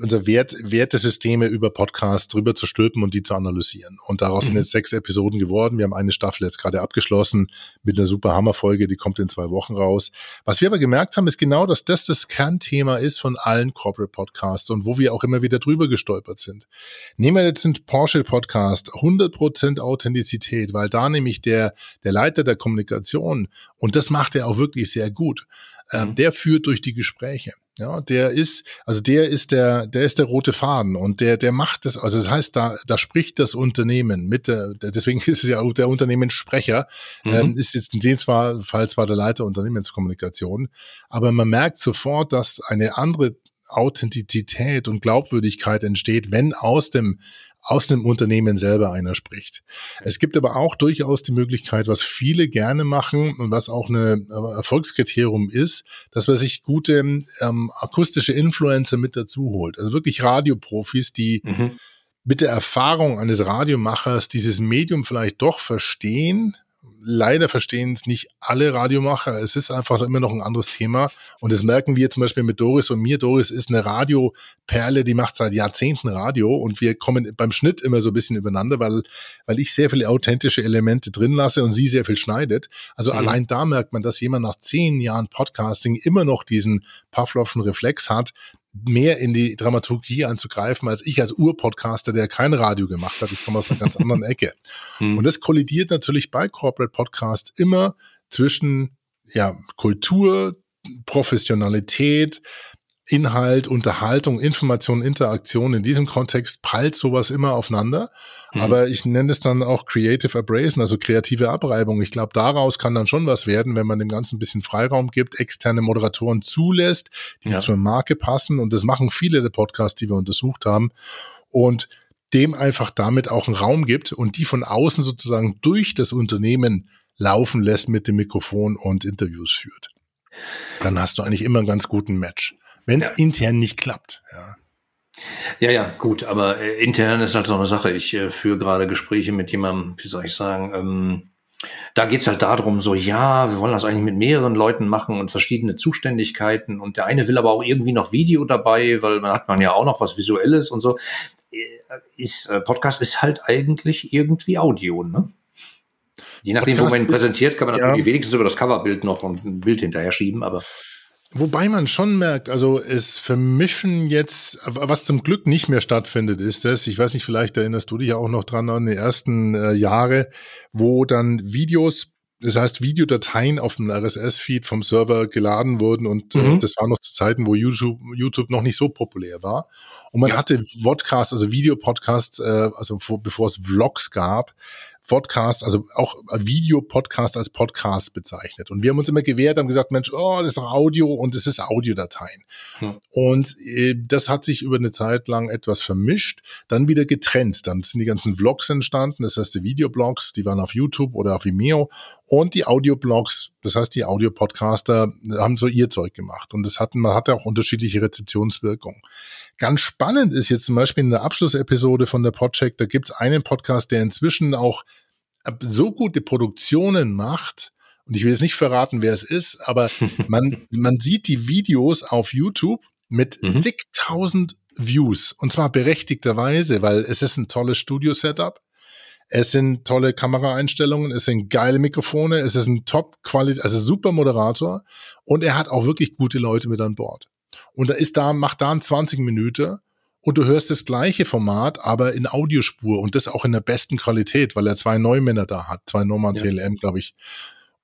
unser Wert, Wertesysteme über Podcasts drüber zu stülpen und die zu analysieren. Und daraus mhm. sind jetzt sechs Episoden geworden. Wir haben eine Staffel jetzt gerade abgeschlossen mit einer super Hammerfolge, die kommt in zwei Wochen raus. Was wir aber gemerkt haben, ist genau, dass das das Kernthema ist von allen Corporate Podcasts und wo wir auch immer wieder drüber gestolpert sind. Nehmen wir jetzt den Porsche Podcast, 100% Authentizität, weil da nämlich der, der Leiter der Kommunikation, und das macht er auch wirklich sehr gut, ähm, mhm. der führt durch die Gespräche. Ja, der ist, also der ist der, der ist der rote Faden und der, der macht das, also das heißt, da, da spricht das Unternehmen mit, der, deswegen ist es ja auch der Unternehmenssprecher, mhm. ähm, ist jetzt in dem Fall zwar der Leiter Unternehmenskommunikation, aber man merkt sofort, dass eine andere Authentizität und Glaubwürdigkeit entsteht, wenn aus dem aus dem Unternehmen selber einer spricht. Es gibt aber auch durchaus die Möglichkeit, was viele gerne machen und was auch eine äh, Erfolgskriterium ist, dass man sich gute ähm, akustische Influencer mit dazu holt. Also wirklich Radioprofis, die mhm. mit der Erfahrung eines Radiomachers dieses Medium vielleicht doch verstehen, leider verstehen es nicht alle Radiomacher. Es ist einfach immer noch ein anderes Thema. Und das merken wir zum Beispiel mit Doris und mir. Doris ist eine Radioperle, die macht seit Jahrzehnten Radio und wir kommen beim Schnitt immer so ein bisschen übereinander, weil, weil ich sehr viele authentische Elemente drin lasse und sie sehr viel schneidet. Also mhm. allein da merkt man, dass jemand nach zehn Jahren Podcasting immer noch diesen Pavlovschen Reflex hat, mehr in die Dramaturgie anzugreifen als ich als Urpodcaster, der kein Radio gemacht hat. Ich komme aus einer ganz anderen Ecke. Hm. Und das kollidiert natürlich bei Corporate Podcasts immer zwischen ja, Kultur, Professionalität, Inhalt, Unterhaltung, Information, Interaktion. In diesem Kontext prallt sowas immer aufeinander. Mhm. Aber ich nenne es dann auch Creative Abrasion, also kreative Abreibung. Ich glaube, daraus kann dann schon was werden, wenn man dem Ganzen ein bisschen Freiraum gibt, externe Moderatoren zulässt, die ja. zur Marke passen. Und das machen viele der Podcasts, die wir untersucht haben. Und dem einfach damit auch einen Raum gibt und die von außen sozusagen durch das Unternehmen laufen lässt mit dem Mikrofon und Interviews führt. Dann hast du eigentlich immer einen ganz guten Match wenn es ja. intern nicht klappt. Ja. Ja, ja, gut, aber äh, intern ist halt so eine Sache. Ich äh, führe gerade Gespräche mit jemandem, wie soll ich sagen, ähm, da geht's halt darum, so, ja, wir wollen das eigentlich mit mehreren Leuten machen und verschiedene Zuständigkeiten und der eine will aber auch irgendwie noch Video dabei, weil man hat man ja auch noch was Visuelles und so. Äh, ist, äh, Podcast ist halt eigentlich irgendwie Audio, ne? Je nachdem, Podcast wo man ihn präsentiert, kann man natürlich ja. wenigstens über das Coverbild noch ein Bild hinterher schieben, aber. Wobei man schon merkt, also es vermischen jetzt, was zum Glück nicht mehr stattfindet, ist das, ich weiß nicht, vielleicht erinnerst du dich auch noch dran an die ersten äh, Jahre, wo dann Videos, das heißt Videodateien auf dem RSS-Feed vom Server geladen wurden und äh, mhm. äh, das war noch zu Zeiten, wo YouTube, YouTube noch nicht so populär war. Und man ja. hatte Podcasts, also Videopodcasts, äh, also vor, bevor es Vlogs gab, Podcast, also auch Videopodcast als Podcast bezeichnet. Und wir haben uns immer gewehrt, haben gesagt, Mensch, oh, das ist doch Audio und es ist Audiodateien. Hm. Und äh, das hat sich über eine Zeit lang etwas vermischt, dann wieder getrennt. Dann sind die ganzen Vlogs entstanden, das heißt die Videoblogs, die waren auf YouTube oder auf Vimeo und die Audioblogs, das heißt die Audiopodcaster haben so ihr Zeug gemacht. Und das hatten, man hatte auch unterschiedliche Rezeptionswirkungen. Ganz spannend ist jetzt zum Beispiel in der Abschlussepisode von der Podcheck, da gibt es einen Podcast, der inzwischen auch äh, so gute Produktionen macht, und ich will jetzt nicht verraten, wer es ist, aber man, man sieht die Videos auf YouTube mit mhm. zigtausend Views. Und zwar berechtigterweise, weil es ist ein tolles Studio-Setup. Es sind tolle Kameraeinstellungen, es sind geile Mikrofone, es ist ein Top-Qualität, also super Moderator und er hat auch wirklich gute Leute mit an Bord. Und da ist da, macht da ein 20 Minuten und du hörst das gleiche Format, aber in Audiospur und das auch in der besten Qualität, weil er zwei Neumänner da hat, zwei Norman ja. TLM, glaube ich.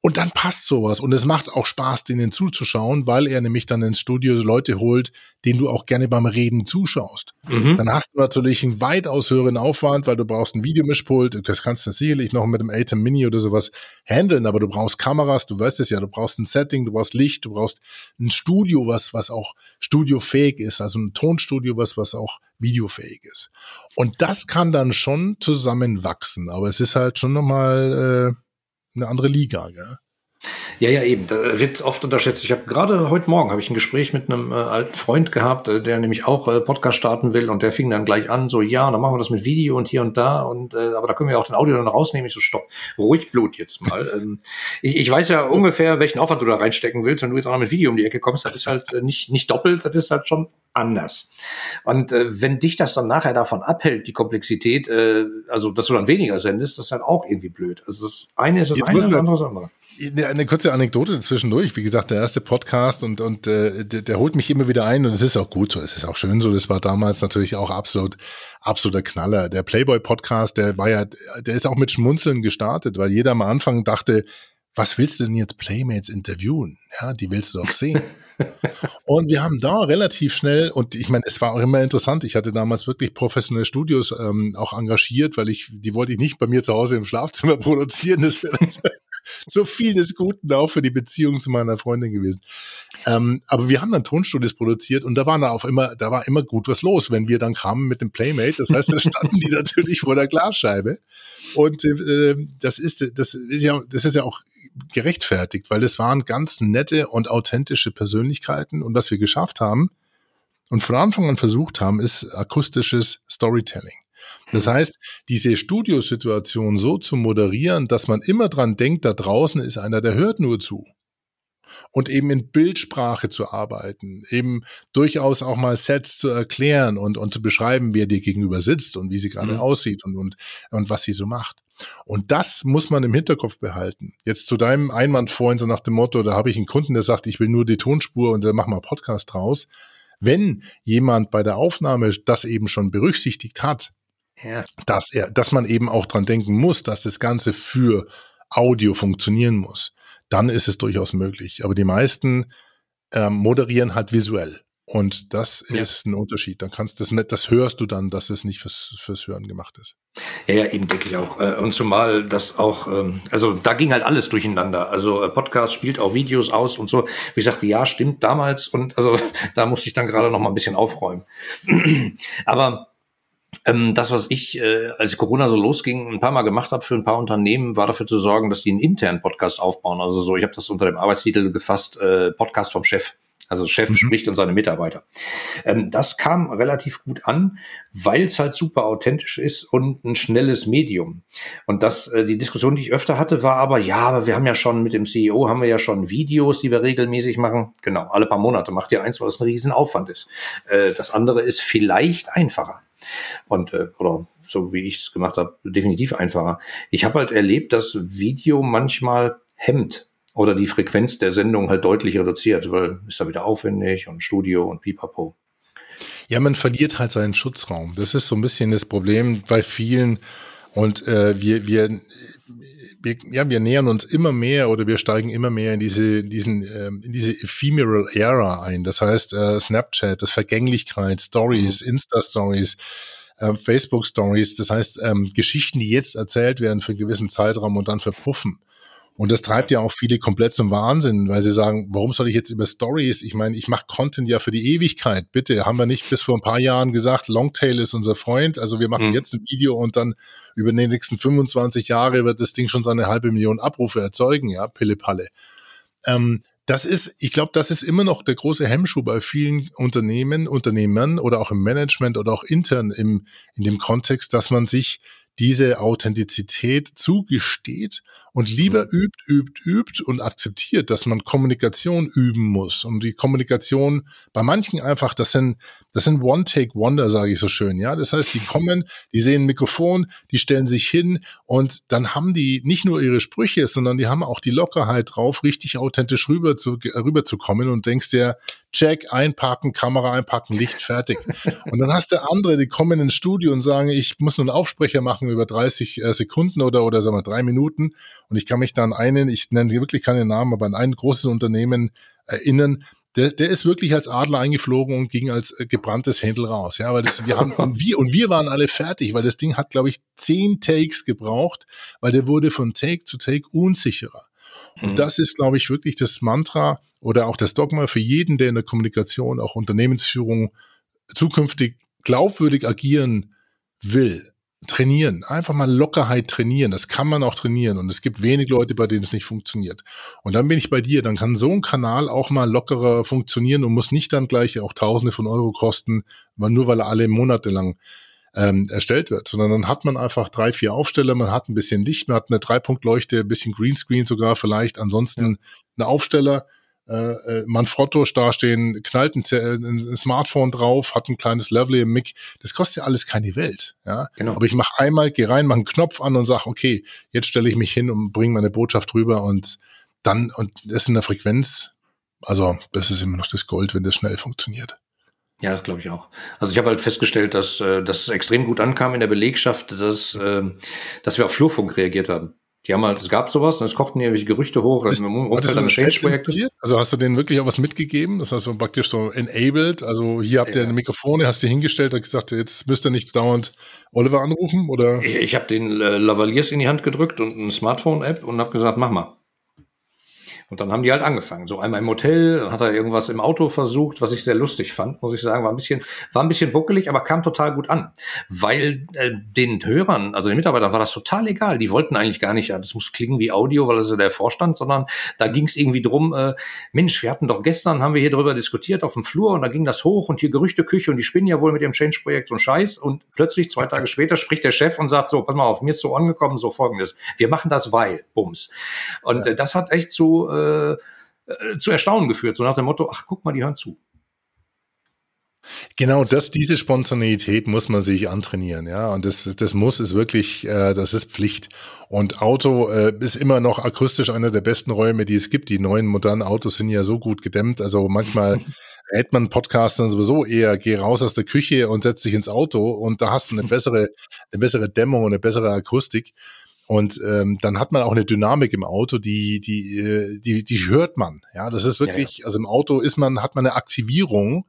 Und dann passt sowas. Und es macht auch Spaß, denen zuzuschauen, weil er nämlich dann ins Studio Leute holt, denen du auch gerne beim Reden zuschaust. Mhm. Dann hast du natürlich einen weitaus höheren Aufwand, weil du brauchst ein Videomischpult. Das kannst du sicherlich noch mit dem Atem Mini oder sowas handeln, aber du brauchst Kameras, du weißt es ja, du brauchst ein Setting, du brauchst Licht, du brauchst ein Studio, was, was auch studiofähig ist, also ein Tonstudio, was, was auch videofähig ist. Und das kann dann schon zusammenwachsen, aber es ist halt schon nochmal, äh, eine andere Liga, gell? Ja, ja, eben. Da wird oft unterschätzt. Ich habe gerade heute Morgen habe ich ein Gespräch mit einem äh, alten Freund gehabt, äh, der nämlich auch äh, Podcast starten will und der fing dann gleich an, so ja, dann machen wir das mit Video und hier und da und äh, aber da können wir auch den Audio dann rausnehmen. Ich so stopp, ruhig Blut jetzt mal. ähm, ich, ich weiß ja ungefähr, welchen Aufwand du da reinstecken willst. Wenn du jetzt auch noch mit Video um die Ecke kommst, das ist halt äh, nicht nicht doppelt, das ist halt schon anders. Und äh, wenn dich das dann nachher davon abhält, die Komplexität, äh, also dass du dann weniger sendest, das ist halt auch irgendwie blöd. Also das eine ist das jetzt eine, das andere ist das andere. Eine kurze Anekdote zwischendurch. Wie gesagt, der erste Podcast und, und äh, der, der holt mich immer wieder ein und es ist auch gut so. Es ist auch schön so. Das war damals natürlich auch absolut, absoluter Knaller. Der Playboy-Podcast, der war ja, der ist auch mit Schmunzeln gestartet, weil jeder am Anfang dachte, was willst du denn jetzt Playmates interviewen? Ja, die willst du doch sehen. und wir haben da relativ schnell, und ich meine, es war auch immer interessant, ich hatte damals wirklich professionelle Studios ähm, auch engagiert, weil ich, die wollte ich nicht bei mir zu Hause im Schlafzimmer produzieren. Das wäre so viel des Guten auch für die Beziehung zu meiner Freundin gewesen. Ähm, aber wir haben dann Tonstudios produziert und da war da auch immer, da war immer gut was los, wenn wir dann kamen mit dem Playmate. Das heißt, da standen die natürlich vor der Glasscheibe. Und äh, das ist, das ist ja, das ist ja auch gerechtfertigt, weil das waren ganz nette und authentische Persönlichkeiten. Und was wir geschafft haben und von Anfang an versucht haben, ist akustisches Storytelling. Das heißt, diese Studiosituation so zu moderieren, dass man immer dran denkt, da draußen ist einer, der hört nur zu und eben in Bildsprache zu arbeiten, eben durchaus auch mal Sets zu erklären und, und zu beschreiben, wer dir gegenüber sitzt und wie sie gerade mhm. aussieht und, und, und was sie so macht. Und das muss man im Hinterkopf behalten. Jetzt zu deinem Einwand vorhin, so nach dem Motto, da habe ich einen Kunden, der sagt, ich will nur die Tonspur und dann machen wir Podcast draus. Wenn jemand bei der Aufnahme das eben schon berücksichtigt hat, ja. dass er, dass man eben auch dran denken muss, dass das Ganze für Audio funktionieren muss, dann ist es durchaus möglich. Aber die meisten ähm, moderieren halt visuell. Und das ja. ist ein Unterschied. Dann kannst du das nicht, das hörst du dann, dass es nicht fürs, fürs Hören gemacht ist. Ja, ja, eben denke ich auch. Äh, und zumal das auch, ähm, also da ging halt alles durcheinander. Also äh, Podcast spielt auch Videos aus und so. Wie ich sagte, ja, stimmt damals. Und also da musste ich dann gerade noch mal ein bisschen aufräumen. Aber ähm, das, was ich, äh, als Corona so losging, ein paar Mal gemacht habe für ein paar Unternehmen, war dafür zu sorgen, dass die einen internen Podcast aufbauen. Also so, ich habe das unter dem Arbeitstitel gefasst, äh, Podcast vom Chef. Also Chef mhm. spricht und seine Mitarbeiter. Ähm, das kam relativ gut an, weil es halt super authentisch ist und ein schnelles Medium. Und das, äh, die Diskussion, die ich öfter hatte, war aber, ja, aber wir haben ja schon mit dem CEO, haben wir ja schon Videos, die wir regelmäßig machen. Genau, alle paar Monate macht ihr eins, weil es ein Riesenaufwand ist. Äh, das andere ist vielleicht einfacher. Und äh, oder so wie ich es gemacht habe, definitiv einfacher. Ich habe halt erlebt, dass Video manchmal hemmt oder die Frequenz der Sendung halt deutlich reduziert, weil ist da wieder aufwendig und Studio und pipapo. Ja, man verliert halt seinen Schutzraum. Das ist so ein bisschen das Problem bei vielen. Und äh, wir, wir, wir, ja, wir nähern uns immer mehr oder wir steigen immer mehr in diese, diesen, ähm, in diese ephemeral Era ein. Das heißt, äh, Snapchat, das Vergänglichkeit, Stories, mhm. Insta-Stories, äh, Facebook-Stories. Das heißt, ähm, Geschichten, die jetzt erzählt werden für einen gewissen Zeitraum und dann verpuffen. Und das treibt ja auch viele komplett zum Wahnsinn, weil sie sagen, warum soll ich jetzt über Stories? Ich meine, ich mache Content ja für die Ewigkeit. Bitte, haben wir nicht bis vor ein paar Jahren gesagt, Longtail ist unser Freund. Also wir machen mhm. jetzt ein Video und dann über die nächsten 25 Jahre wird das Ding schon seine halbe Million Abrufe erzeugen, ja, Pille-Palle. Ähm, das ist, ich glaube, das ist immer noch der große Hemmschuh bei vielen Unternehmen, Unternehmern oder auch im Management oder auch intern im, in dem Kontext, dass man sich diese Authentizität zugesteht und lieber mhm. übt, übt, übt und akzeptiert, dass man Kommunikation üben muss. Und die Kommunikation bei manchen einfach, das sind, das sind One-Take-Wonder, sage ich so schön. Ja, das heißt, die kommen, die sehen ein Mikrofon, die stellen sich hin und dann haben die nicht nur ihre Sprüche, sondern die haben auch die Lockerheit drauf, richtig authentisch rüber zu, rüber zu kommen und denkst dir, check, einpacken, Kamera einpacken, Licht fertig. und dann hast du andere, die kommen ins Studio und sagen, ich muss nur einen Aufsprecher machen über 30 äh, Sekunden oder, oder sagen wir drei Minuten und ich kann mich da an einen, ich nenne wirklich keine Namen, aber an ein großes Unternehmen erinnern, der, der ist wirklich als Adler eingeflogen und ging als äh, gebranntes Händel raus. Ja, weil das, wir haben, und wir, und wir waren alle fertig, weil das Ding hat, glaube ich, zehn Takes gebraucht, weil der wurde von Take zu Take unsicherer. Und mhm. das ist, glaube ich, wirklich das Mantra oder auch das Dogma für jeden, der in der Kommunikation, auch Unternehmensführung zukünftig glaubwürdig agieren will trainieren, einfach mal Lockerheit trainieren. Das kann man auch trainieren. Und es gibt wenig Leute, bei denen es nicht funktioniert. Und dann bin ich bei dir, dann kann so ein Kanal auch mal lockerer funktionieren und muss nicht dann gleich auch Tausende von Euro kosten, nur weil er alle Monate lang ähm, erstellt wird, sondern dann hat man einfach drei, vier Aufsteller, man hat ein bisschen Licht, man hat eine Dreipunktleuchte, ein bisschen Greenscreen sogar vielleicht, ansonsten ja. eine Aufsteller, äh, äh, Manfrotto dastehen, knallt ein, ein, Smartphone drauf, hat ein kleines Level im Mic. Das kostet ja alles keine Welt. Ja? Genau. Aber ich mache einmal, gehe rein, mache einen Knopf an und sage, okay, jetzt stelle ich mich hin und bringe meine Botschaft rüber und dann, und das in der Frequenz, also das ist immer noch das Gold, wenn das schnell funktioniert. Ja, das glaube ich auch. Also ich habe halt festgestellt, dass, äh, dass es extrem gut ankam in der Belegschaft, dass, äh, dass wir auf Flurfunk reagiert haben. Die haben halt, es gab sowas und es kochten irgendwelche Gerüchte hoch das, im Umfeld eines Change-Projektes. Also hast du denen wirklich auch was mitgegeben? Das hast du praktisch so enabled. Also hier habt ihr ja. Mikrofone, hast du hingestellt und gesagt, jetzt müsst ihr nicht dauernd Oliver anrufen oder? Ich, ich habe den äh, Lavaliers in die Hand gedrückt und eine Smartphone-App und habe gesagt, mach mal. Und dann haben die halt angefangen. So einmal im Hotel, dann hat er irgendwas im Auto versucht, was ich sehr lustig fand, muss ich sagen. War ein bisschen, war ein bisschen buckelig, aber kam total gut an. Weil äh, den Hörern, also den Mitarbeitern, war das total egal. Die wollten eigentlich gar nicht, ja, das muss klingen wie Audio, weil das ist ja der Vorstand, sondern da ging es irgendwie drum, äh, Mensch, wir hatten doch gestern, haben wir hier drüber diskutiert auf dem Flur und da ging das hoch und hier Gerüchteküche und die spinnen ja wohl mit dem Change-Projekt ein Scheiß. Und plötzlich, zwei Tage später, spricht der Chef und sagt so, pass mal auf, mir ist so angekommen, so folgendes. Wir machen das, weil, Bums. Und äh, das hat echt zu, äh, äh, zu Erstaunen geführt, so nach dem Motto, ach, guck mal, die hören zu. Genau, das, diese Spontaneität muss man sich antrainieren, ja. Und das, das muss ist wirklich, äh, das ist Pflicht. Und Auto äh, ist immer noch akustisch einer der besten Räume, die es gibt. Die neuen modernen Autos sind ja so gut gedämmt. Also manchmal rät man Podcast dann sowieso eher, geh raus aus der Küche und setz dich ins Auto und da hast du eine bessere, eine bessere Dämmung und eine bessere Akustik. Und ähm, dann hat man auch eine Dynamik im Auto, die, die, äh, die, die hört man. Ja, das ist wirklich, ja, ja. also im Auto ist man, hat man eine Aktivierung,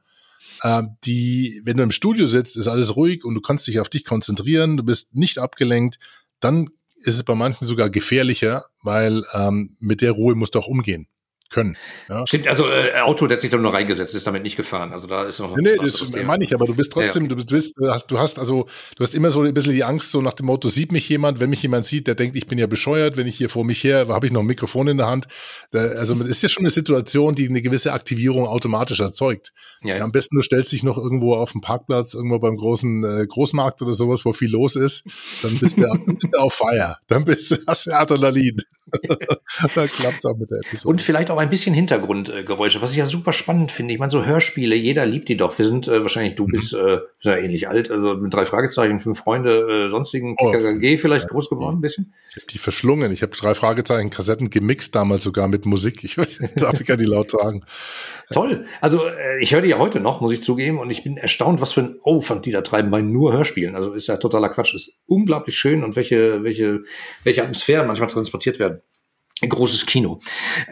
äh, die, wenn du im Studio sitzt, ist alles ruhig und du kannst dich auf dich konzentrieren, du bist nicht abgelenkt, dann ist es bei manchen sogar gefährlicher, weil ähm, mit der Ruhe musst du auch umgehen können. Ja. Stimmt, also äh, Auto, der hat sich da nur reingesetzt, ist damit nicht gefahren. Also da ist noch. Nee, nee das meine ich, aber du bist trotzdem, ja. du bist, du hast, du hast also, du hast immer so ein bisschen die Angst, so nach dem Motto, sieht mich jemand, wenn mich jemand sieht, der denkt, ich bin ja bescheuert, wenn ich hier vor mich her, habe ich noch ein Mikrofon in der Hand. Da, also es ist ja schon eine Situation, die eine gewisse Aktivierung automatisch erzeugt. Ja, ja. Am besten du stellst dich noch irgendwo auf dem Parkplatz, irgendwo beim großen äh, Großmarkt oder sowas, wo viel los ist, dann bist du, bist du auf Feier. Dann bist du, hast du Adrenalin. da klappt es auch mit der Episode. Und vielleicht auch ein bisschen Hintergrundgeräusche, was ich ja super spannend finde. Ich meine, so Hörspiele, jeder liebt die doch. Wir sind äh, wahrscheinlich, du mhm. bist äh, ja ähnlich alt, also mit drei Fragezeichen, fünf Freunde, äh, sonstigen oh, KKG vielleicht ja, groß geworden, ein bisschen. Ich habe die verschlungen. Ich habe drei Fragezeichen Kassetten gemixt damals sogar mit Musik. Ich darf ich gar nicht laut sagen. Toll. Also äh, ich höre die ja heute noch, muss ich zugeben, und ich bin erstaunt, was für ein Aufwand die da treiben bei nur Hörspielen. Also ist ja totaler Quatsch. Ist unglaublich schön und welche, welche, welche Atmosphären manchmal transportiert werden. Ein großes Kino.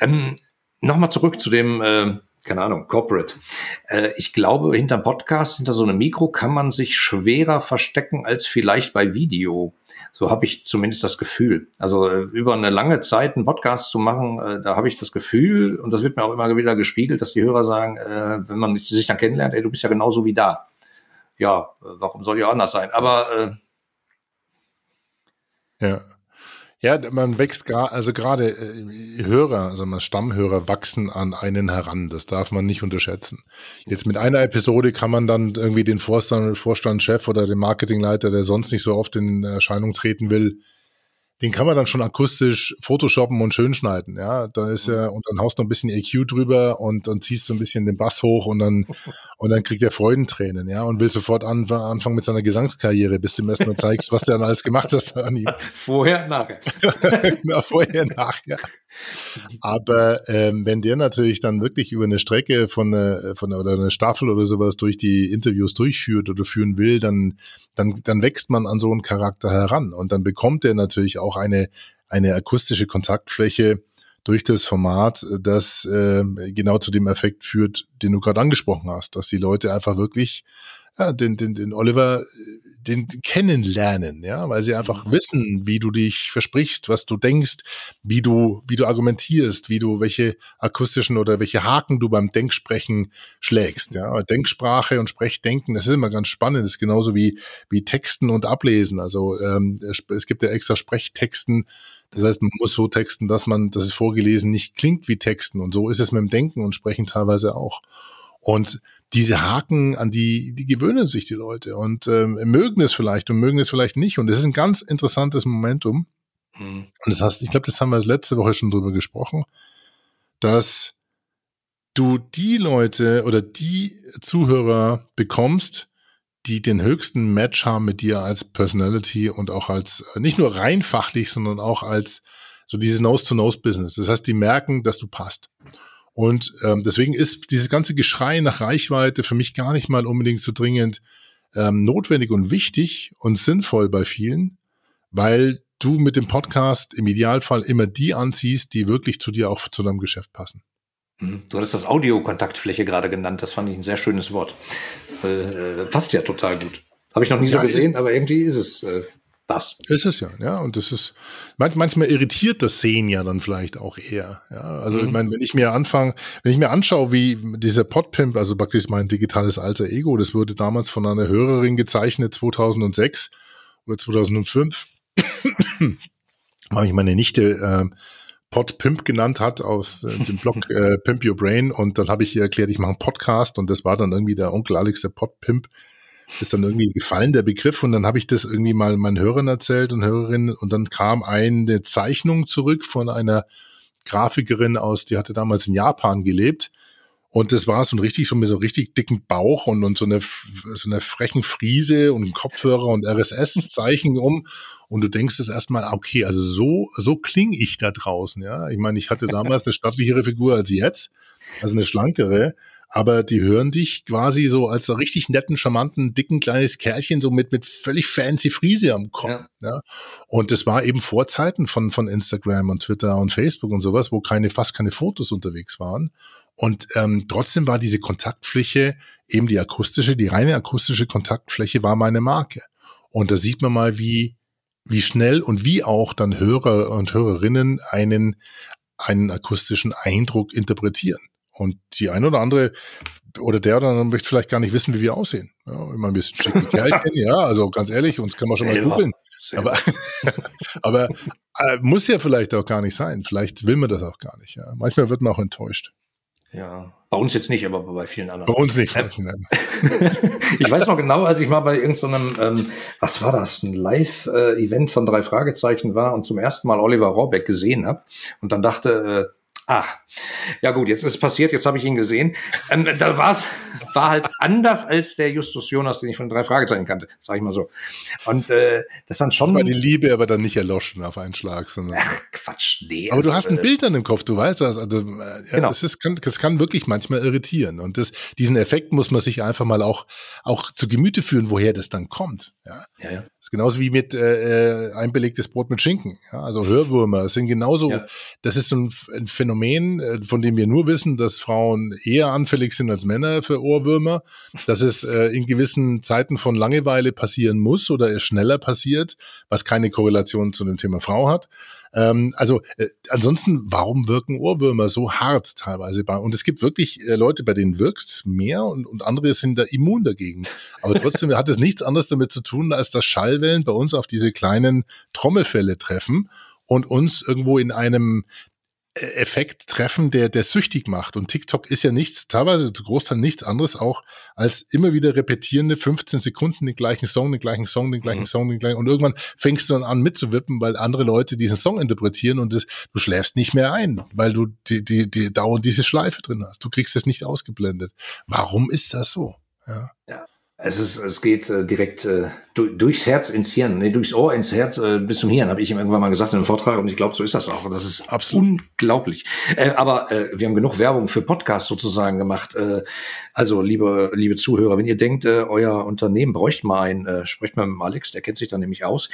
Ähm, Nochmal zurück zu dem, äh, keine Ahnung, Corporate. Äh, ich glaube, hinterm Podcast, hinter so einem Mikro kann man sich schwerer verstecken als vielleicht bei Video. So habe ich zumindest das Gefühl. Also äh, über eine lange Zeit einen Podcast zu machen, äh, da habe ich das Gefühl, und das wird mir auch immer wieder gespiegelt, dass die Hörer sagen, äh, wenn man sich dann kennenlernt, ey, du bist ja genauso wie da. Ja, äh, warum soll ich auch anders sein? Aber äh, ja. Ja, man wächst gar, also gerade äh, Hörer, also man Stammhörer wachsen an einen heran. Das darf man nicht unterschätzen. Jetzt mit einer Episode kann man dann irgendwie den Vorstand, Vorstandschef oder den Marketingleiter, der sonst nicht so oft in Erscheinung treten will, den kann man dann schon akustisch photoshoppen und schön schneiden, ja. Da ist ja, und dann haust du ein bisschen EQ drüber und, und ziehst so ein bisschen den Bass hoch und dann, und dann kriegt er Freudentränen, ja, und will sofort an, anfangen mit seiner Gesangskarriere, bis du ihm erstmal zeigst, was der dann alles gemacht hast an ihm. Vorher, nachher. genau, vorher, nachher. Aber ähm, wenn der natürlich dann wirklich über eine Strecke von, eine, von oder eine Staffel oder sowas durch die Interviews durchführt oder führen will, dann, dann, dann wächst man an so einen Charakter heran und dann bekommt er natürlich auch eine, eine akustische Kontaktfläche durch das Format, das äh, genau zu dem Effekt führt, den du gerade angesprochen hast, dass die Leute einfach wirklich ja, den, den, den Oliver den kennenlernen, ja, weil sie einfach mhm. wissen, wie du dich versprichst, was du denkst, wie du, wie du argumentierst, wie du welche akustischen oder welche Haken du beim Denksprechen schlägst, ja. Denksprache und Sprechdenken, das ist immer ganz spannend, das ist genauso wie, wie Texten und Ablesen. Also ähm, es gibt ja extra Sprechtexten, das heißt, man muss so texten, dass man, dass es vorgelesen nicht klingt wie Texten. Und so ist es mit dem Denken und Sprechen teilweise auch. Und diese Haken, an die, die gewöhnen sich die Leute und ähm, mögen es vielleicht und mögen es vielleicht nicht. Und das ist ein ganz interessantes Momentum. Mhm. Und das heißt, ich glaube, das haben wir letzte Woche schon drüber gesprochen, dass du die Leute oder die Zuhörer bekommst, die den höchsten Match haben mit dir als Personality und auch als, nicht nur rein fachlich, sondern auch als so dieses Nose-to-Nose-Business. Das heißt, die merken, dass du passt. Und ähm, deswegen ist dieses ganze Geschrei nach Reichweite für mich gar nicht mal unbedingt so dringend ähm, notwendig und wichtig und sinnvoll bei vielen, weil du mit dem Podcast im Idealfall immer die anziehst, die wirklich zu dir auch zu deinem Geschäft passen. Hm, du hattest das Audiokontaktfläche gerade genannt, das fand ich ein sehr schönes Wort. Äh, passt ja total gut. Habe ich noch nie ja, so gesehen, aber irgendwie ist es. Äh das. Ist es ja, ja. Und das ist, manchmal irritiert das Sehen ja dann vielleicht auch eher. Ja, also mhm. ich meine, wenn ich mir anfange, wenn ich mir anschaue, wie dieser Podpimp, also praktisch mein digitales alter Ego, das wurde damals von einer Hörerin gezeichnet, 2006 oder 2005, habe ich meine Nichte äh, Podpimp genannt hat aus äh, dem Blog äh, Pimp Your Brain und dann habe ich ihr erklärt, ich mache einen Podcast und das war dann irgendwie der Onkel Alex, der Podpimp ist dann irgendwie gefallen, der Begriff. Und dann habe ich das irgendwie mal meinen Hörern erzählt und Hörerinnen. Und dann kam eine Zeichnung zurück von einer Grafikerin aus, die hatte damals in Japan gelebt. Und das war so ein richtig, so mit so richtig dicken Bauch und, und so eine, so eine frechen Friese und Kopfhörer und RSS-Zeichen um. Und du denkst es erstmal, okay, also so, so klinge ich da draußen, ja. Ich meine, ich hatte damals eine stattlichere Figur als jetzt, also eine schlankere aber die hören dich quasi so als so richtig netten, charmanten, dicken kleines Kerlchen so mit mit völlig fancy Friese am Kopf. Ja. ja. Und das war eben vor Zeiten von von Instagram und Twitter und Facebook und sowas, wo keine fast keine Fotos unterwegs waren. Und ähm, trotzdem war diese Kontaktfläche eben die akustische, die reine akustische Kontaktfläche war meine Marke. Und da sieht man mal, wie wie schnell und wie auch dann Hörer und Hörerinnen einen einen akustischen Eindruck interpretieren. Und die ein oder andere oder der oder andere möchte vielleicht gar nicht wissen, wie wir aussehen. Ja, immer ein bisschen schicke Kerlchen, ja, also ganz ehrlich, uns kann man schon mal googeln. Aber, aber äh, muss ja vielleicht auch gar nicht sein. Vielleicht will man das auch gar nicht. Ja. Manchmal wird man auch enttäuscht. Ja, bei uns jetzt nicht, aber bei vielen anderen. Bei uns nicht. Ähm, ich weiß noch genau, als ich mal bei irgendeinem, ähm, was war das, ein Live-Event von drei Fragezeichen war und zum ersten Mal Oliver Rohrbeck gesehen habe und dann dachte, äh, Ach, ja gut, jetzt ist es passiert, jetzt habe ich ihn gesehen. Ähm, da war's, war halt anders als der Justus Jonas, den ich von drei Fragezeichen kannte, sage ich mal so. Und äh, das dann schon. Das war die Liebe, aber dann nicht erloschen auf einen Schlag, sondern. Ach, Quatsch, nee. Aber also, du hast ein äh, Bild dann im Kopf, du weißt das. Also, äh, ja, genau. das, ist, kann, das kann wirklich manchmal irritieren. Und das, diesen Effekt muss man sich einfach mal auch, auch zu Gemüte führen, woher das dann kommt. Ja, ja. ja. Das ist genauso wie mit äh, äh, einbelegtes Brot mit Schinken. Ja, also Hörwürmer sind genauso, ja. das ist ein, ein, Phänomen, äh, von dem wir nur wissen, dass Frauen eher anfällig sind als Männer für Ohrwürmer, dass es äh, in gewissen Zeiten von Langeweile passieren muss oder es schneller passiert, was keine Korrelation zu dem Thema Frau hat. Ähm, also äh, ansonsten, warum wirken Ohrwürmer so hart teilweise bei? Und es gibt wirklich äh, Leute, bei denen wirkst mehr und, und andere sind da immun dagegen. Aber trotzdem hat es nichts anderes damit zu tun, als dass Schallwellen bei uns auf diese kleinen Trommelfälle treffen und uns irgendwo in einem Effekt treffen, der, der süchtig macht. Und TikTok ist ja nichts, teilweise zu Großteil nichts anderes auch als immer wieder repetierende 15 Sekunden den gleichen Song, den gleichen Song, den gleichen mhm. Song, den gleichen. Und irgendwann fängst du dann an mitzuwippen, weil andere Leute diesen Song interpretieren und das, du schläfst nicht mehr ein, weil du die, die, die dauernd diese Schleife drin hast. Du kriegst es nicht ausgeblendet. Warum ist das so? Ja. ja. Es, ist, es geht äh, direkt äh, du, durchs Herz ins Hirn, nee, durchs Ohr ins Herz äh, bis zum Hirn, habe ich ihm irgendwann mal gesagt in einem Vortrag und ich glaube, so ist das auch. Das ist Absolut. unglaublich. Äh, aber äh, wir haben genug Werbung für Podcasts sozusagen gemacht. Äh, also, liebe, liebe Zuhörer, wenn ihr denkt, äh, euer Unternehmen bräuchte mal einen, äh, sprecht mal mit Alex, der kennt sich da nämlich aus.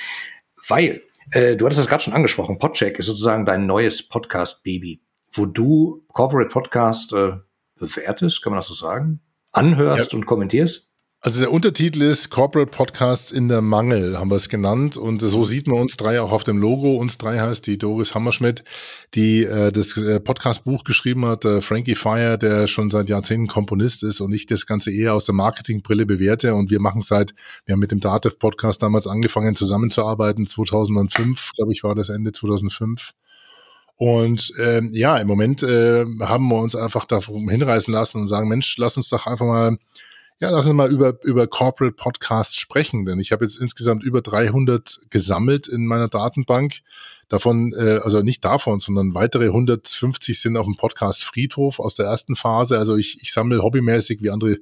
Weil, äh, du hattest es gerade schon angesprochen, Podcheck ist sozusagen dein neues Podcast-Baby, wo du Corporate Podcast äh, bewertest, kann man das so sagen? Anhörst ja. und kommentierst? Also der Untertitel ist Corporate Podcasts in der Mangel, haben wir es genannt. Und so sieht man uns drei auch auf dem Logo. Uns drei heißt die Doris Hammerschmidt, die äh, das äh, Podcast-Buch geschrieben hat, äh, Frankie Fire, der schon seit Jahrzehnten Komponist ist und ich das Ganze eher aus der Marketingbrille bewerte. Und wir machen seit, wir haben mit dem Datev Podcast damals angefangen zusammenzuarbeiten, 2005, glaube ich, war das Ende 2005. Und ähm, ja, im Moment äh, haben wir uns einfach darum hinreißen lassen und sagen, Mensch, lass uns doch einfach mal ja, lass uns mal über, über Corporate Podcasts sprechen, denn ich habe jetzt insgesamt über 300 gesammelt in meiner Datenbank. Davon, äh, also nicht davon, sondern weitere 150 sind auf dem Podcast Friedhof aus der ersten Phase. Also ich, ich sammle hobbymäßig, wie andere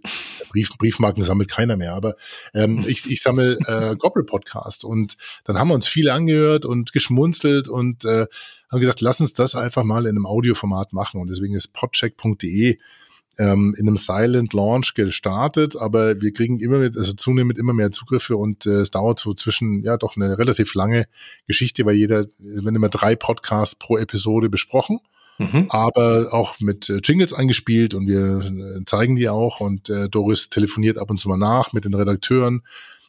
Brief, Briefmarken sammelt keiner mehr, aber ähm, ich, ich sammle äh, Corporate Podcasts. Und dann haben wir uns viele angehört und geschmunzelt und äh, haben gesagt, lass uns das einfach mal in einem Audioformat machen. Und deswegen ist podcheck.de ähm, in einem Silent Launch gestartet, aber wir kriegen immer mit, also zunehmend immer mehr Zugriffe und äh, es dauert so zwischen, ja, doch eine relativ lange Geschichte, weil jeder, wenn immer drei Podcasts pro Episode besprochen. Mhm. aber auch mit äh, Jingles eingespielt und wir äh, zeigen die auch und äh, Doris telefoniert ab und zu mal nach mit den Redakteuren,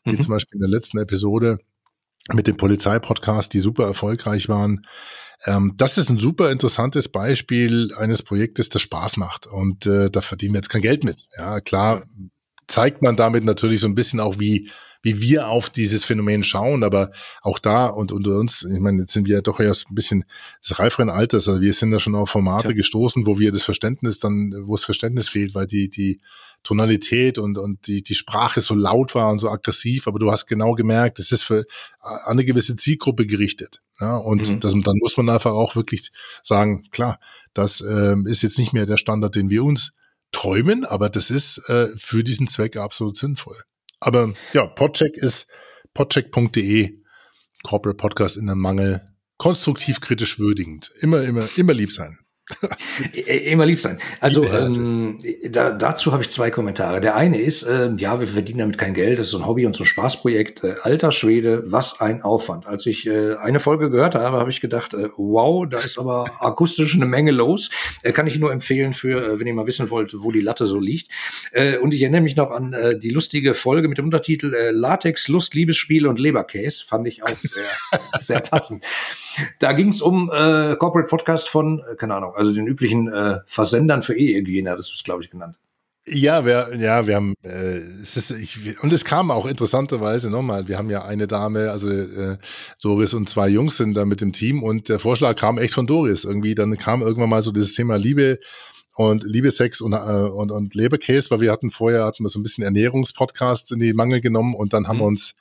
wie mhm. zum Beispiel in der letzten Episode mit dem Polizeipodcast, die super erfolgreich waren. Ähm, das ist ein super interessantes Beispiel eines Projektes, das Spaß macht. Und äh, da verdienen wir jetzt kein Geld mit. Ja, klar zeigt man damit natürlich so ein bisschen auch, wie wie wir auf dieses Phänomen schauen, aber auch da und unter uns, ich meine, jetzt sind wir ja doch erst ein bisschen des reiferen Alters, also wir sind da schon auf Formate ja. gestoßen, wo wir das Verständnis dann, wo es Verständnis fehlt, weil die, die Tonalität und, und die, die Sprache so laut war und so aggressiv, aber du hast genau gemerkt, es ist für eine gewisse Zielgruppe gerichtet. Ja, und mhm. das, dann muss man einfach auch wirklich sagen, klar, das ähm, ist jetzt nicht mehr der Standard, den wir uns träumen, aber das ist äh, für diesen Zweck absolut sinnvoll. Aber ja, Podcheck ist podcheck.de, Corporate Podcast in der Mangel, konstruktiv kritisch würdigend. Immer, immer, immer lieb sein. Immer lieb sein. Also ähm, da, dazu habe ich zwei Kommentare. Der eine ist, äh, ja, wir verdienen damit kein Geld, das ist so ein Hobby und so ein Spaßprojekt. Äh, alter Schwede, was ein Aufwand. Als ich äh, eine Folge gehört habe, habe ich gedacht, äh, wow, da ist aber akustisch eine Menge los. Äh, kann ich nur empfehlen für, äh, wenn ihr mal wissen wollt, wo die Latte so liegt. Äh, und ich erinnere mich noch an äh, die lustige Folge mit dem Untertitel äh, Latex, Lust, Liebesspiel und Leberkäse. Fand ich auch sehr, sehr passend. Da ging es um äh, Corporate Podcast von, äh, keine Ahnung, also den üblichen äh, Versendern für E-Hygiene, das ist glaube ich, genannt. Ja, wir, ja, wir haben, äh, es ist, ich, und es kam auch interessanterweise nochmal, wir haben ja eine Dame, also äh, Doris und zwei Jungs sind da mit dem Team und der Vorschlag kam echt von Doris irgendwie, dann kam irgendwann mal so dieses Thema Liebe und Liebe, Sex und, äh, und, und Leberkäse, weil wir hatten vorher, hatten wir so ein bisschen Ernährungspodcasts in die Mangel genommen und dann haben mhm. wir uns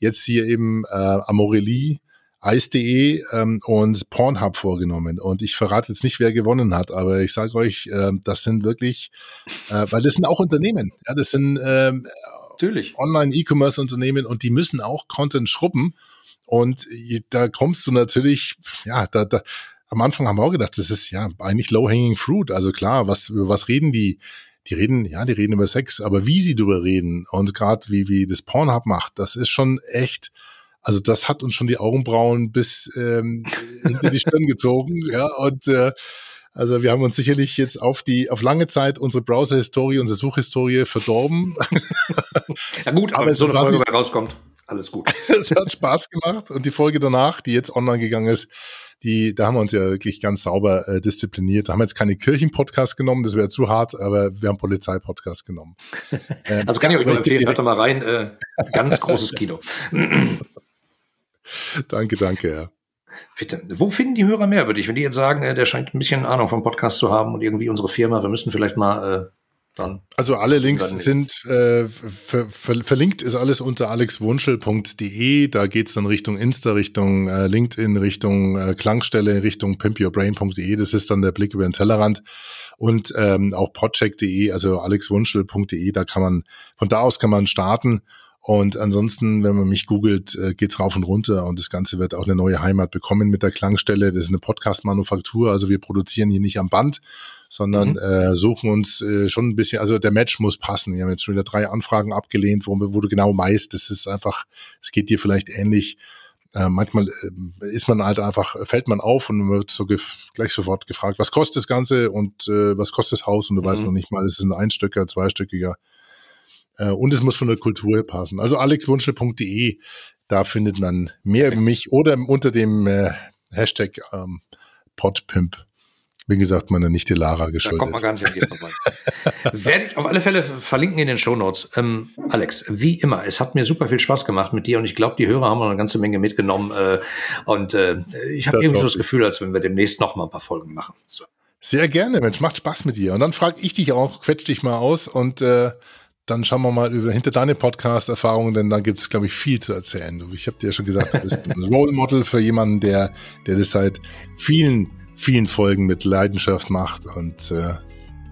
jetzt hier eben äh, Amorelie Ice.de ähm, und Pornhub vorgenommen. Und ich verrate jetzt nicht, wer gewonnen hat, aber ich sage euch, äh, das sind wirklich, äh, weil das sind auch Unternehmen. Ja, das sind ähm, Natürlich. Online-E-Commerce-Unternehmen und die müssen auch Content schrubben. Und da kommst du natürlich, ja, da, da, am Anfang haben wir auch gedacht, das ist ja eigentlich low-hanging fruit. Also klar, was, über was reden die? Die reden, ja, die reden über Sex, aber wie sie darüber reden und gerade wie, wie das Pornhub macht, das ist schon echt, also das hat uns schon die Augenbrauen bis ähm, hinter die Stirn gezogen, ja, und äh, also wir haben uns sicherlich jetzt auf die auf lange Zeit unsere Browser-Historie, unsere Suchhistorie verdorben. Ja gut, aber, aber so eine Folge sich, rauskommt, alles gut. es hat Spaß gemacht und die Folge danach, die jetzt online gegangen ist, die, da haben wir uns ja wirklich ganz sauber äh, diszipliniert. Da haben wir jetzt keine Kirchen-Podcast genommen, das wäre zu hart, aber wir haben Polizei-Podcast genommen. Ähm, also kann ich euch nur empfehlen, hört doch mal rein, äh, ganz großes Kino. Danke, danke, ja. Bitte. Wo finden die Hörer mehr über dich? Wenn die jetzt sagen, äh, der scheint ein bisschen Ahnung vom Podcast zu haben und irgendwie unsere Firma, wir müssen vielleicht mal äh, dann. Also alle Links sind äh, ver ver verlinkt ist alles unter alexwunschel.de. Da geht's dann Richtung Insta, Richtung äh, LinkedIn, Richtung äh, Klangstelle, Richtung pimpyourbrain.de. Das ist dann der Blick über den Tellerrand. Und ähm, auch podcheck.de, also alexwunschel.de, da kann man, von da aus kann man starten und ansonsten, wenn man mich googelt, äh, geht's rauf und runter und das Ganze wird auch eine neue Heimat bekommen mit der Klangstelle. Das ist eine Podcast-Manufaktur, also wir produzieren hier nicht am Band, sondern mhm. äh, suchen uns äh, schon ein bisschen, also der Match muss passen. Wir haben jetzt schon wieder drei Anfragen abgelehnt, wo, wo du genau weißt, das ist einfach, es geht dir vielleicht ähnlich. Äh, manchmal äh, ist man halt einfach, fällt man auf und man wird so gleich sofort gefragt, was kostet das Ganze und äh, was kostet das Haus und du mhm. weißt noch nicht mal, ist es ein einstöcker, zweistöckiger äh, und es muss von der Kultur passen. Also alexwunschel.de, da findet man mehr über mich oder unter dem äh, Hashtag ähm, Podpimp. Wie gesagt, meiner Nichte Lara geschuldet. Da kommt man gar nicht an dir vorbei. Werde ich auf alle Fälle verlinken in den Shownotes. Ähm, Alex, wie immer, es hat mir super viel Spaß gemacht mit dir und ich glaube, die Hörer haben eine ganze Menge mitgenommen. Äh, und äh, ich habe irgendwie so das Gefühl, als wenn wir demnächst noch mal ein paar Folgen machen. So. Sehr gerne, Mensch, macht Spaß mit dir. Und dann frage ich dich auch, quetsch dich mal aus und äh, dann schauen wir mal über hinter deine Podcast-Erfahrungen, denn da gibt es, glaube ich, viel zu erzählen. Ich habe dir ja schon gesagt, du bist ein Role Model für jemanden, der, der das seit vielen, vielen Folgen mit Leidenschaft macht. Und äh,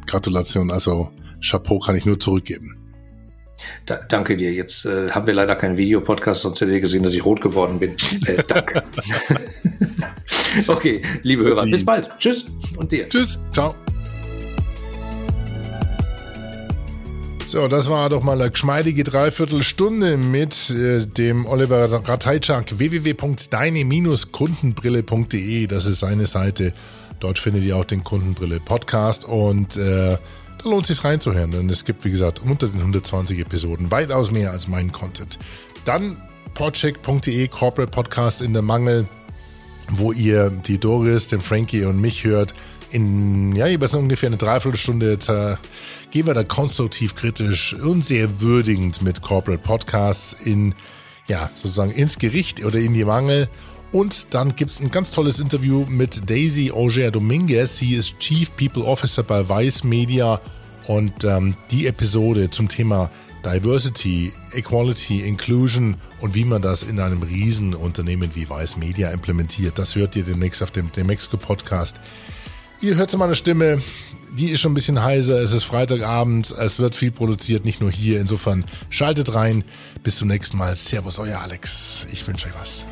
Gratulation, also Chapeau kann ich nur zurückgeben. Da, danke dir. Jetzt äh, haben wir leider keinen Videopodcast, sonst hättet ihr gesehen, dass ich rot geworden bin. Äh, danke. okay, liebe Hörer, bis bald. Tschüss und dir. Tschüss, ciao. So, das war doch mal eine geschmeidige Dreiviertelstunde mit äh, dem Oliver Ratajczak www.deine-kundenbrille.de. Das ist seine Seite. Dort findet ihr auch den Kundenbrille Podcast und äh, da lohnt es sich reinzuhören. Denn es gibt, wie gesagt, unter den 120 Episoden weitaus mehr als mein Content. Dann podcheck.de Corporate Podcast in der Mangel, wo ihr die Doris, den Frankie und mich hört. In, ja, jeweils ungefähr eine Dreiviertelstunde äh, gehen wir da konstruktiv kritisch und sehr würdigend mit Corporate Podcasts in, ja, sozusagen ins Gericht oder in die Mangel. Und dann gibt es ein ganz tolles Interview mit Daisy Auger Dominguez. Sie ist Chief People Officer bei Vice Media und ähm, die Episode zum Thema Diversity, Equality, Inclusion und wie man das in einem Riesenunternehmen wie Vice Media implementiert. Das hört ihr demnächst auf dem, dem Mexico Podcast. Ihr hört meine Stimme, die ist schon ein bisschen heiser. Es ist Freitagabend, es wird viel produziert, nicht nur hier. Insofern schaltet rein. Bis zum nächsten Mal. Servus, euer Alex. Ich wünsche euch was.